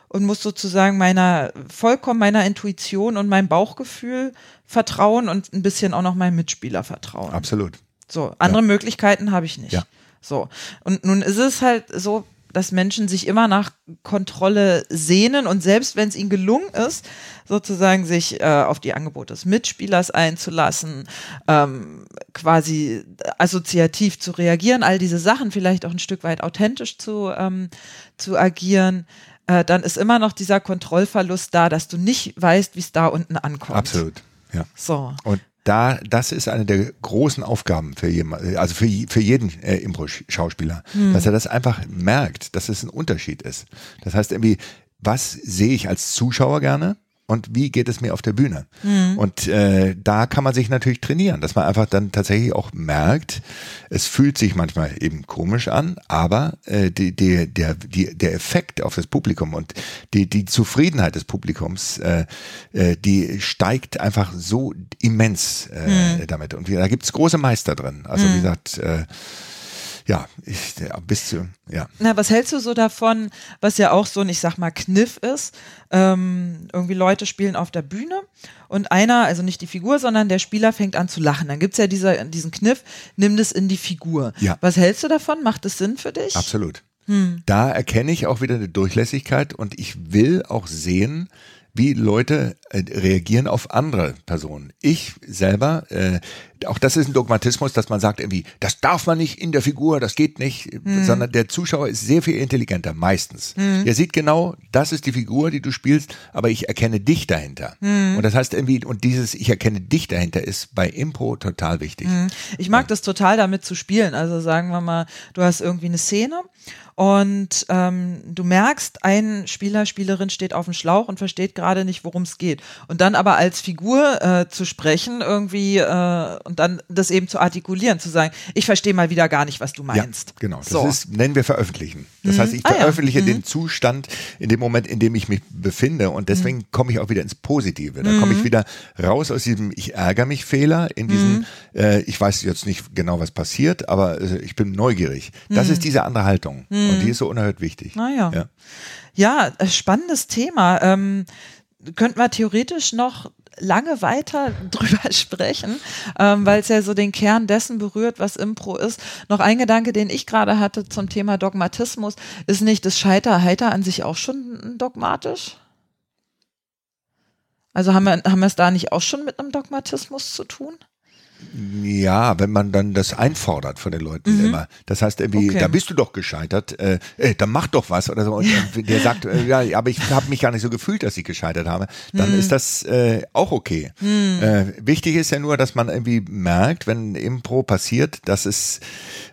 und muss sozusagen meiner, vollkommen meiner Intuition und meinem Bauchgefühl vertrauen und ein bisschen auch noch meinem Mitspieler vertrauen. Absolut. So, andere ja. Möglichkeiten habe ich nicht. Ja. So. Und nun ist es halt so, dass Menschen sich immer nach Kontrolle sehnen und selbst wenn es ihnen gelungen ist, sozusagen sich äh, auf die Angebote des Mitspielers einzulassen, ähm, quasi assoziativ zu reagieren, all diese Sachen vielleicht auch ein Stück weit authentisch zu, ähm, zu agieren, äh, dann ist immer noch dieser Kontrollverlust da, dass du nicht weißt, wie es da unten ankommt. Absolut, ja. So. Und da, das ist eine der großen Aufgaben für jemand, also für, für jeden äh, Impro-Schauspieler, hm. dass er das einfach merkt, dass es ein Unterschied ist. Das heißt irgendwie, was sehe ich als Zuschauer gerne? Und wie geht es mir auf der Bühne. Mhm. Und äh, da kann man sich natürlich trainieren, dass man einfach dann tatsächlich auch merkt, es fühlt sich manchmal eben komisch an, aber äh, die, die, der, die, der Effekt auf das Publikum und die, die Zufriedenheit des Publikums, äh, äh, die steigt einfach so immens äh, mhm. damit. Und da gibt's große Meister drin. Also mhm. wie gesagt, äh, ja, ich, bis zu, ja. Na, was hältst du so davon, was ja auch so ein, ich sag mal, Kniff ist? Ähm, irgendwie Leute spielen auf der Bühne und einer, also nicht die Figur, sondern der Spieler fängt an zu lachen. Dann gibt's ja dieser, diesen Kniff, nimm das in die Figur. Ja. Was hältst du davon? Macht das Sinn für dich? Absolut. Hm. Da erkenne ich auch wieder eine Durchlässigkeit und ich will auch sehen, wie Leute äh, reagieren auf andere Personen. Ich selber, äh, auch das ist ein Dogmatismus, dass man sagt irgendwie, das darf man nicht in der Figur, das geht nicht, mhm. sondern der Zuschauer ist sehr viel intelligenter, meistens. Mhm. Er sieht genau, das ist die Figur, die du spielst, aber ich erkenne dich dahinter. Mhm. Und das heißt irgendwie, und dieses Ich erkenne dich dahinter ist bei Impro total wichtig. Mhm. Ich mag ja. das total damit zu spielen. Also sagen wir mal, du hast irgendwie eine Szene und ähm, du merkst, ein Spieler, Spielerin steht auf dem Schlauch und versteht gerade nicht, worum es geht. Und dann aber als Figur äh, zu sprechen irgendwie äh, und dann das eben zu artikulieren, zu sagen, ich verstehe mal wieder gar nicht, was du meinst. Ja, genau. Das so. ist, nennen wir veröffentlichen. Das mhm. heißt, ich veröffentliche ah, ja. den mhm. Zustand in dem Moment, in dem ich mich befinde und deswegen mhm. komme ich auch wieder ins Positive. Da komme ich mhm. wieder raus aus diesem Ich ärgere mich Fehler, in diesem, mhm. äh, ich weiß jetzt nicht genau, was passiert, aber äh, ich bin neugierig. Das ist diese andere Haltung. Und die ist so unerhört wichtig. Naja. Ja. ja, äh, spannendes Thema. Ähm, könnten wir theoretisch noch lange weiter drüber sprechen, ähm, weil es ja so den Kern dessen berührt, was Impro ist. Noch ein Gedanke, den ich gerade hatte zum Thema Dogmatismus, ist nicht das Scheiter-Heiter an sich auch schon dogmatisch? Also haben wir, haben wir es da nicht auch schon mit einem Dogmatismus zu tun? Ja, wenn man dann das einfordert von den Leuten mhm. immer. Das heißt irgendwie, okay. da bist du doch gescheitert, äh, äh, dann mach doch was oder so. Und der sagt, äh, ja, aber ich habe mich gar nicht so gefühlt, dass ich gescheitert habe. Dann mhm. ist das äh, auch okay. Mhm. Äh, wichtig ist ja nur, dass man irgendwie merkt, wenn Impro passiert, dass es,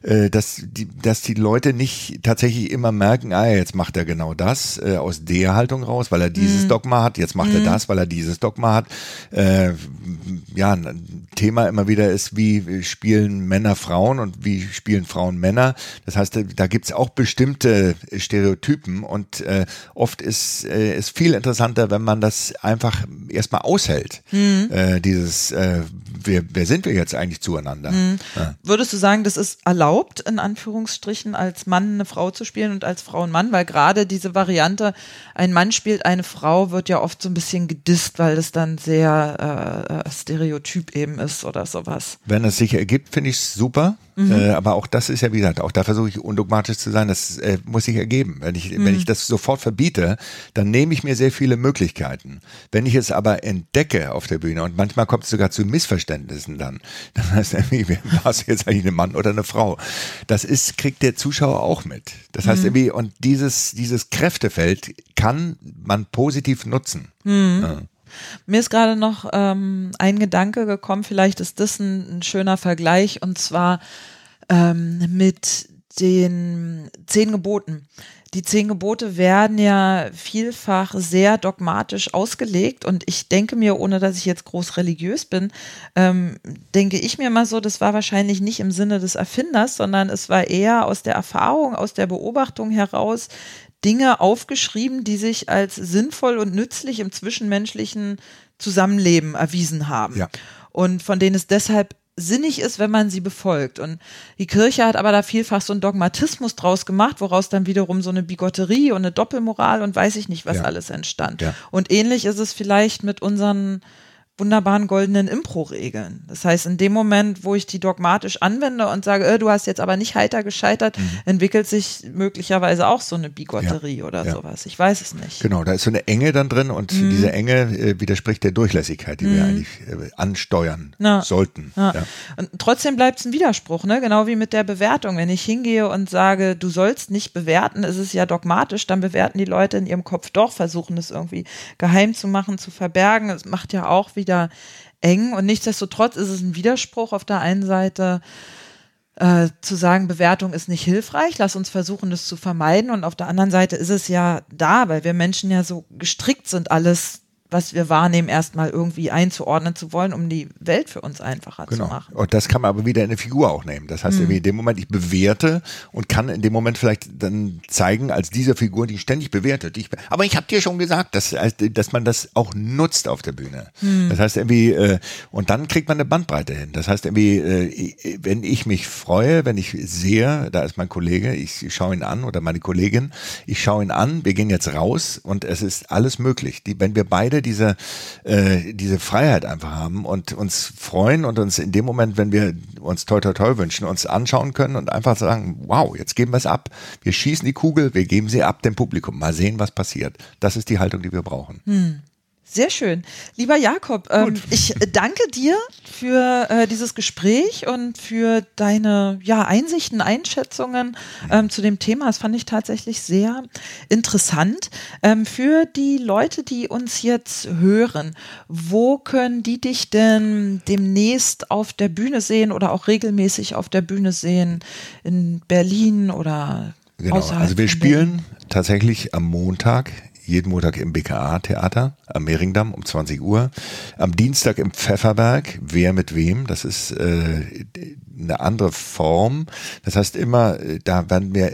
äh, dass die, dass die Leute nicht tatsächlich immer merken, ah, jetzt macht er genau das äh, aus der Haltung raus, weil er dieses mhm. Dogma hat. Jetzt macht er mhm. das, weil er dieses Dogma hat. Äh, ja, ein Thema immer wieder ist, wie spielen Männer Frauen und wie spielen Frauen Männer. Das heißt, da gibt's auch bestimmte Stereotypen und äh, oft ist es äh, viel interessanter, wenn man das einfach erstmal aushält. Mhm. Äh, dieses, äh, wer, wer sind wir jetzt eigentlich zueinander? Mhm. Ja. Würdest du sagen, das ist erlaubt, in Anführungsstrichen, als Mann eine Frau zu spielen und als Frau ein Mann? Weil gerade diese Variante, ein Mann spielt eine Frau, wird ja oft so ein bisschen gedisst, weil das dann sehr äh, äh stereotyp eben ist oder sowas. Wenn es sich ergibt, finde ich es super. Mhm. Äh, aber auch das ist ja, wie gesagt, auch da versuche ich undogmatisch zu sein. Das äh, muss sich ergeben. Wenn ich, mhm. wenn ich das sofort verbiete, dann nehme ich mir sehr viele Möglichkeiten. Wenn ich es aber entdecke auf der Bühne und manchmal kommt es sogar zu Missverständnissen dann, dann heißt irgendwie, war es jetzt eigentlich ein Mann oder eine Frau? Das ist, kriegt der Zuschauer auch mit. Das heißt mhm. irgendwie, und dieses, dieses Kräftefeld kann man positiv nutzen. Mhm. Ja. Mir ist gerade noch ähm, ein Gedanke gekommen, vielleicht ist das ein, ein schöner Vergleich, und zwar ähm, mit den zehn Geboten. Die zehn Gebote werden ja vielfach sehr dogmatisch ausgelegt. Und ich denke mir, ohne dass ich jetzt groß religiös bin, ähm, denke ich mir mal so, das war wahrscheinlich nicht im Sinne des Erfinders, sondern es war eher aus der Erfahrung, aus der Beobachtung heraus, Dinge aufgeschrieben, die sich als sinnvoll und nützlich im zwischenmenschlichen Zusammenleben erwiesen haben. Ja. Und von denen es deshalb sinnig ist, wenn man sie befolgt. Und die Kirche hat aber da vielfach so einen Dogmatismus draus gemacht, woraus dann wiederum so eine Bigotterie und eine Doppelmoral und weiß ich nicht, was ja. alles entstand. Ja. Und ähnlich ist es vielleicht mit unseren wunderbaren goldenen Impro-Regeln. Das heißt, in dem Moment, wo ich die dogmatisch anwende und sage, äh, du hast jetzt aber nicht heiter gescheitert, mhm. entwickelt sich möglicherweise auch so eine Bigotterie ja, oder ja. sowas. Ich weiß es nicht. Genau, da ist so eine Enge dann drin und mhm. diese Enge äh, widerspricht der Durchlässigkeit, die mhm. wir eigentlich äh, ansteuern ja. sollten. Und trotzdem bleibt es ein Widerspruch, ne? genau wie mit der Bewertung. Wenn ich hingehe und sage, du sollst nicht bewerten, ist es ja dogmatisch, dann bewerten die Leute in ihrem Kopf doch, versuchen es irgendwie geheim zu machen, zu verbergen. Es macht ja auch wie wieder eng und nichtsdestotrotz ist es ein Widerspruch auf der einen Seite. Äh, zu sagen, Bewertung ist nicht hilfreich, lass uns versuchen, das zu vermeiden. Und auf der anderen Seite ist es ja da, weil wir Menschen ja so gestrickt sind, alles was wir wahrnehmen, erstmal irgendwie einzuordnen zu wollen, um die Welt für uns einfacher genau. zu machen. Und das kann man aber wieder in eine Figur auch nehmen. Das heißt, mhm. in dem Moment, ich bewerte und kann in dem Moment vielleicht dann zeigen, als diese Figur, die ständig bewertet. Ich, aber ich habe dir schon gesagt, dass, dass man das auch nutzt auf der Bühne. Mhm. Das heißt irgendwie, äh, und dann kriegt man eine Bandbreite hin. Das heißt irgendwie, äh, wenn ich mich freue, wenn ich sehe, da ist mein Kollege, ich schaue ihn an oder meine Kollegin, ich schaue ihn an, wir gehen jetzt raus und es ist alles möglich. Die, wenn wir beide diese, äh, diese Freiheit einfach haben und uns freuen und uns in dem Moment, wenn wir uns toll, toll, toll wünschen, uns anschauen können und einfach sagen, wow, jetzt geben wir es ab. Wir schießen die Kugel, wir geben sie ab dem Publikum. Mal sehen, was passiert. Das ist die Haltung, die wir brauchen. Hm. Sehr schön. Lieber Jakob, ähm, ich danke dir für äh, dieses Gespräch und für deine ja, Einsichten, Einschätzungen ähm, zu dem Thema. Das fand ich tatsächlich sehr interessant. Ähm, für die Leute, die uns jetzt hören, wo können die dich denn demnächst auf der Bühne sehen oder auch regelmäßig auf der Bühne sehen? In Berlin oder Genau, also wir spielen tatsächlich am Montag jeden Montag im BKA-Theater am Mehringdamm um 20 Uhr. Am Dienstag im Pfefferberg, wer mit wem, das ist äh, eine andere Form. Das heißt immer, äh, da werden wir,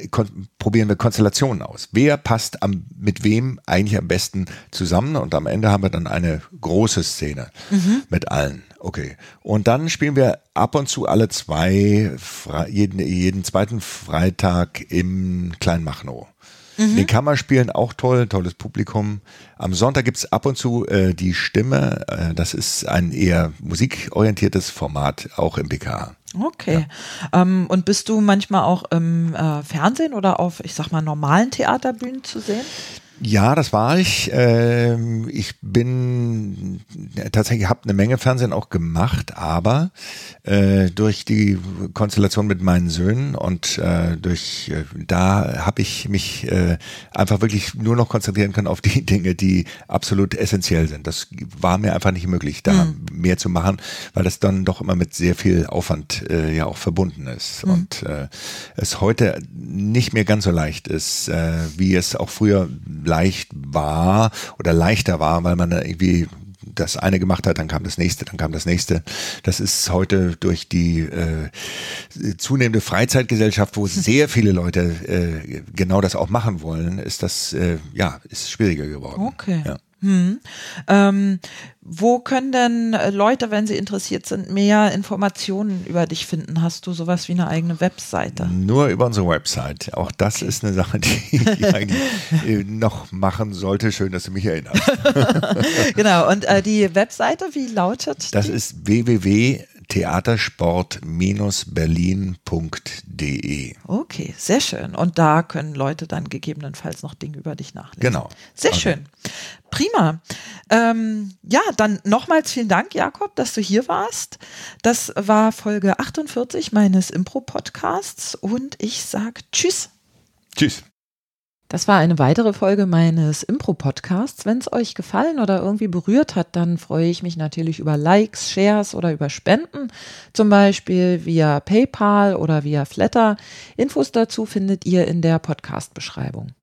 probieren wir Konstellationen aus. Wer passt am, mit wem eigentlich am besten zusammen? Und am Ende haben wir dann eine große Szene mhm. mit allen. Okay. Und dann spielen wir ab und zu alle zwei, jeden, jeden zweiten Freitag im Kleinmachnow. Mhm. Den Kammerspielen auch toll, tolles Publikum. Am Sonntag gibt es ab und zu äh, die Stimme. Äh, das ist ein eher musikorientiertes Format, auch im BKA. Okay. Ja. Ähm, und bist du manchmal auch im äh, Fernsehen oder auf, ich sag mal, normalen Theaterbühnen zu sehen? Ja, das war ich. Ähm, ich bin tatsächlich habe eine Menge Fernsehen auch gemacht, aber äh, durch die Konstellation mit meinen Söhnen und äh, durch äh, da habe ich mich äh, einfach wirklich nur noch konzentrieren können auf die Dinge, die absolut essentiell sind. Das war mir einfach nicht möglich, da mhm. mehr zu machen, weil das dann doch immer mit sehr viel Aufwand äh, ja auch verbunden ist mhm. und äh, es heute nicht mehr ganz so leicht ist, äh, wie es auch früher leicht war oder leichter war, weil man da irgendwie das eine gemacht hat, dann kam das nächste, dann kam das nächste. Das ist heute durch die äh, zunehmende Freizeitgesellschaft, wo sehr viele Leute äh, genau das auch machen wollen, ist das äh, ja ist schwieriger geworden. Okay. Ja. Hm. Ähm, wo können denn äh, Leute, wenn sie interessiert sind, mehr Informationen über dich finden? Hast du sowas wie eine eigene Webseite? Nur über unsere Website. Auch das okay. ist eine Sache, die ich eigentlich äh, noch machen sollte. Schön, dass du mich erinnerst. genau. Und äh, die Webseite, wie lautet Das die? ist www theatersport-berlin.de. Okay, sehr schön. Und da können Leute dann gegebenenfalls noch Dinge über dich nachlesen. Genau. Sehr okay. schön. Prima. Ähm, ja, dann nochmals vielen Dank, Jakob, dass du hier warst. Das war Folge 48 meines Impro-Podcasts und ich sage Tschüss. Tschüss. Das war eine weitere Folge meines Impro-Podcasts. Wenn es euch gefallen oder irgendwie berührt hat, dann freue ich mich natürlich über Likes, Shares oder über Spenden, zum Beispiel via PayPal oder via Flatter. Infos dazu findet ihr in der Podcast-Beschreibung.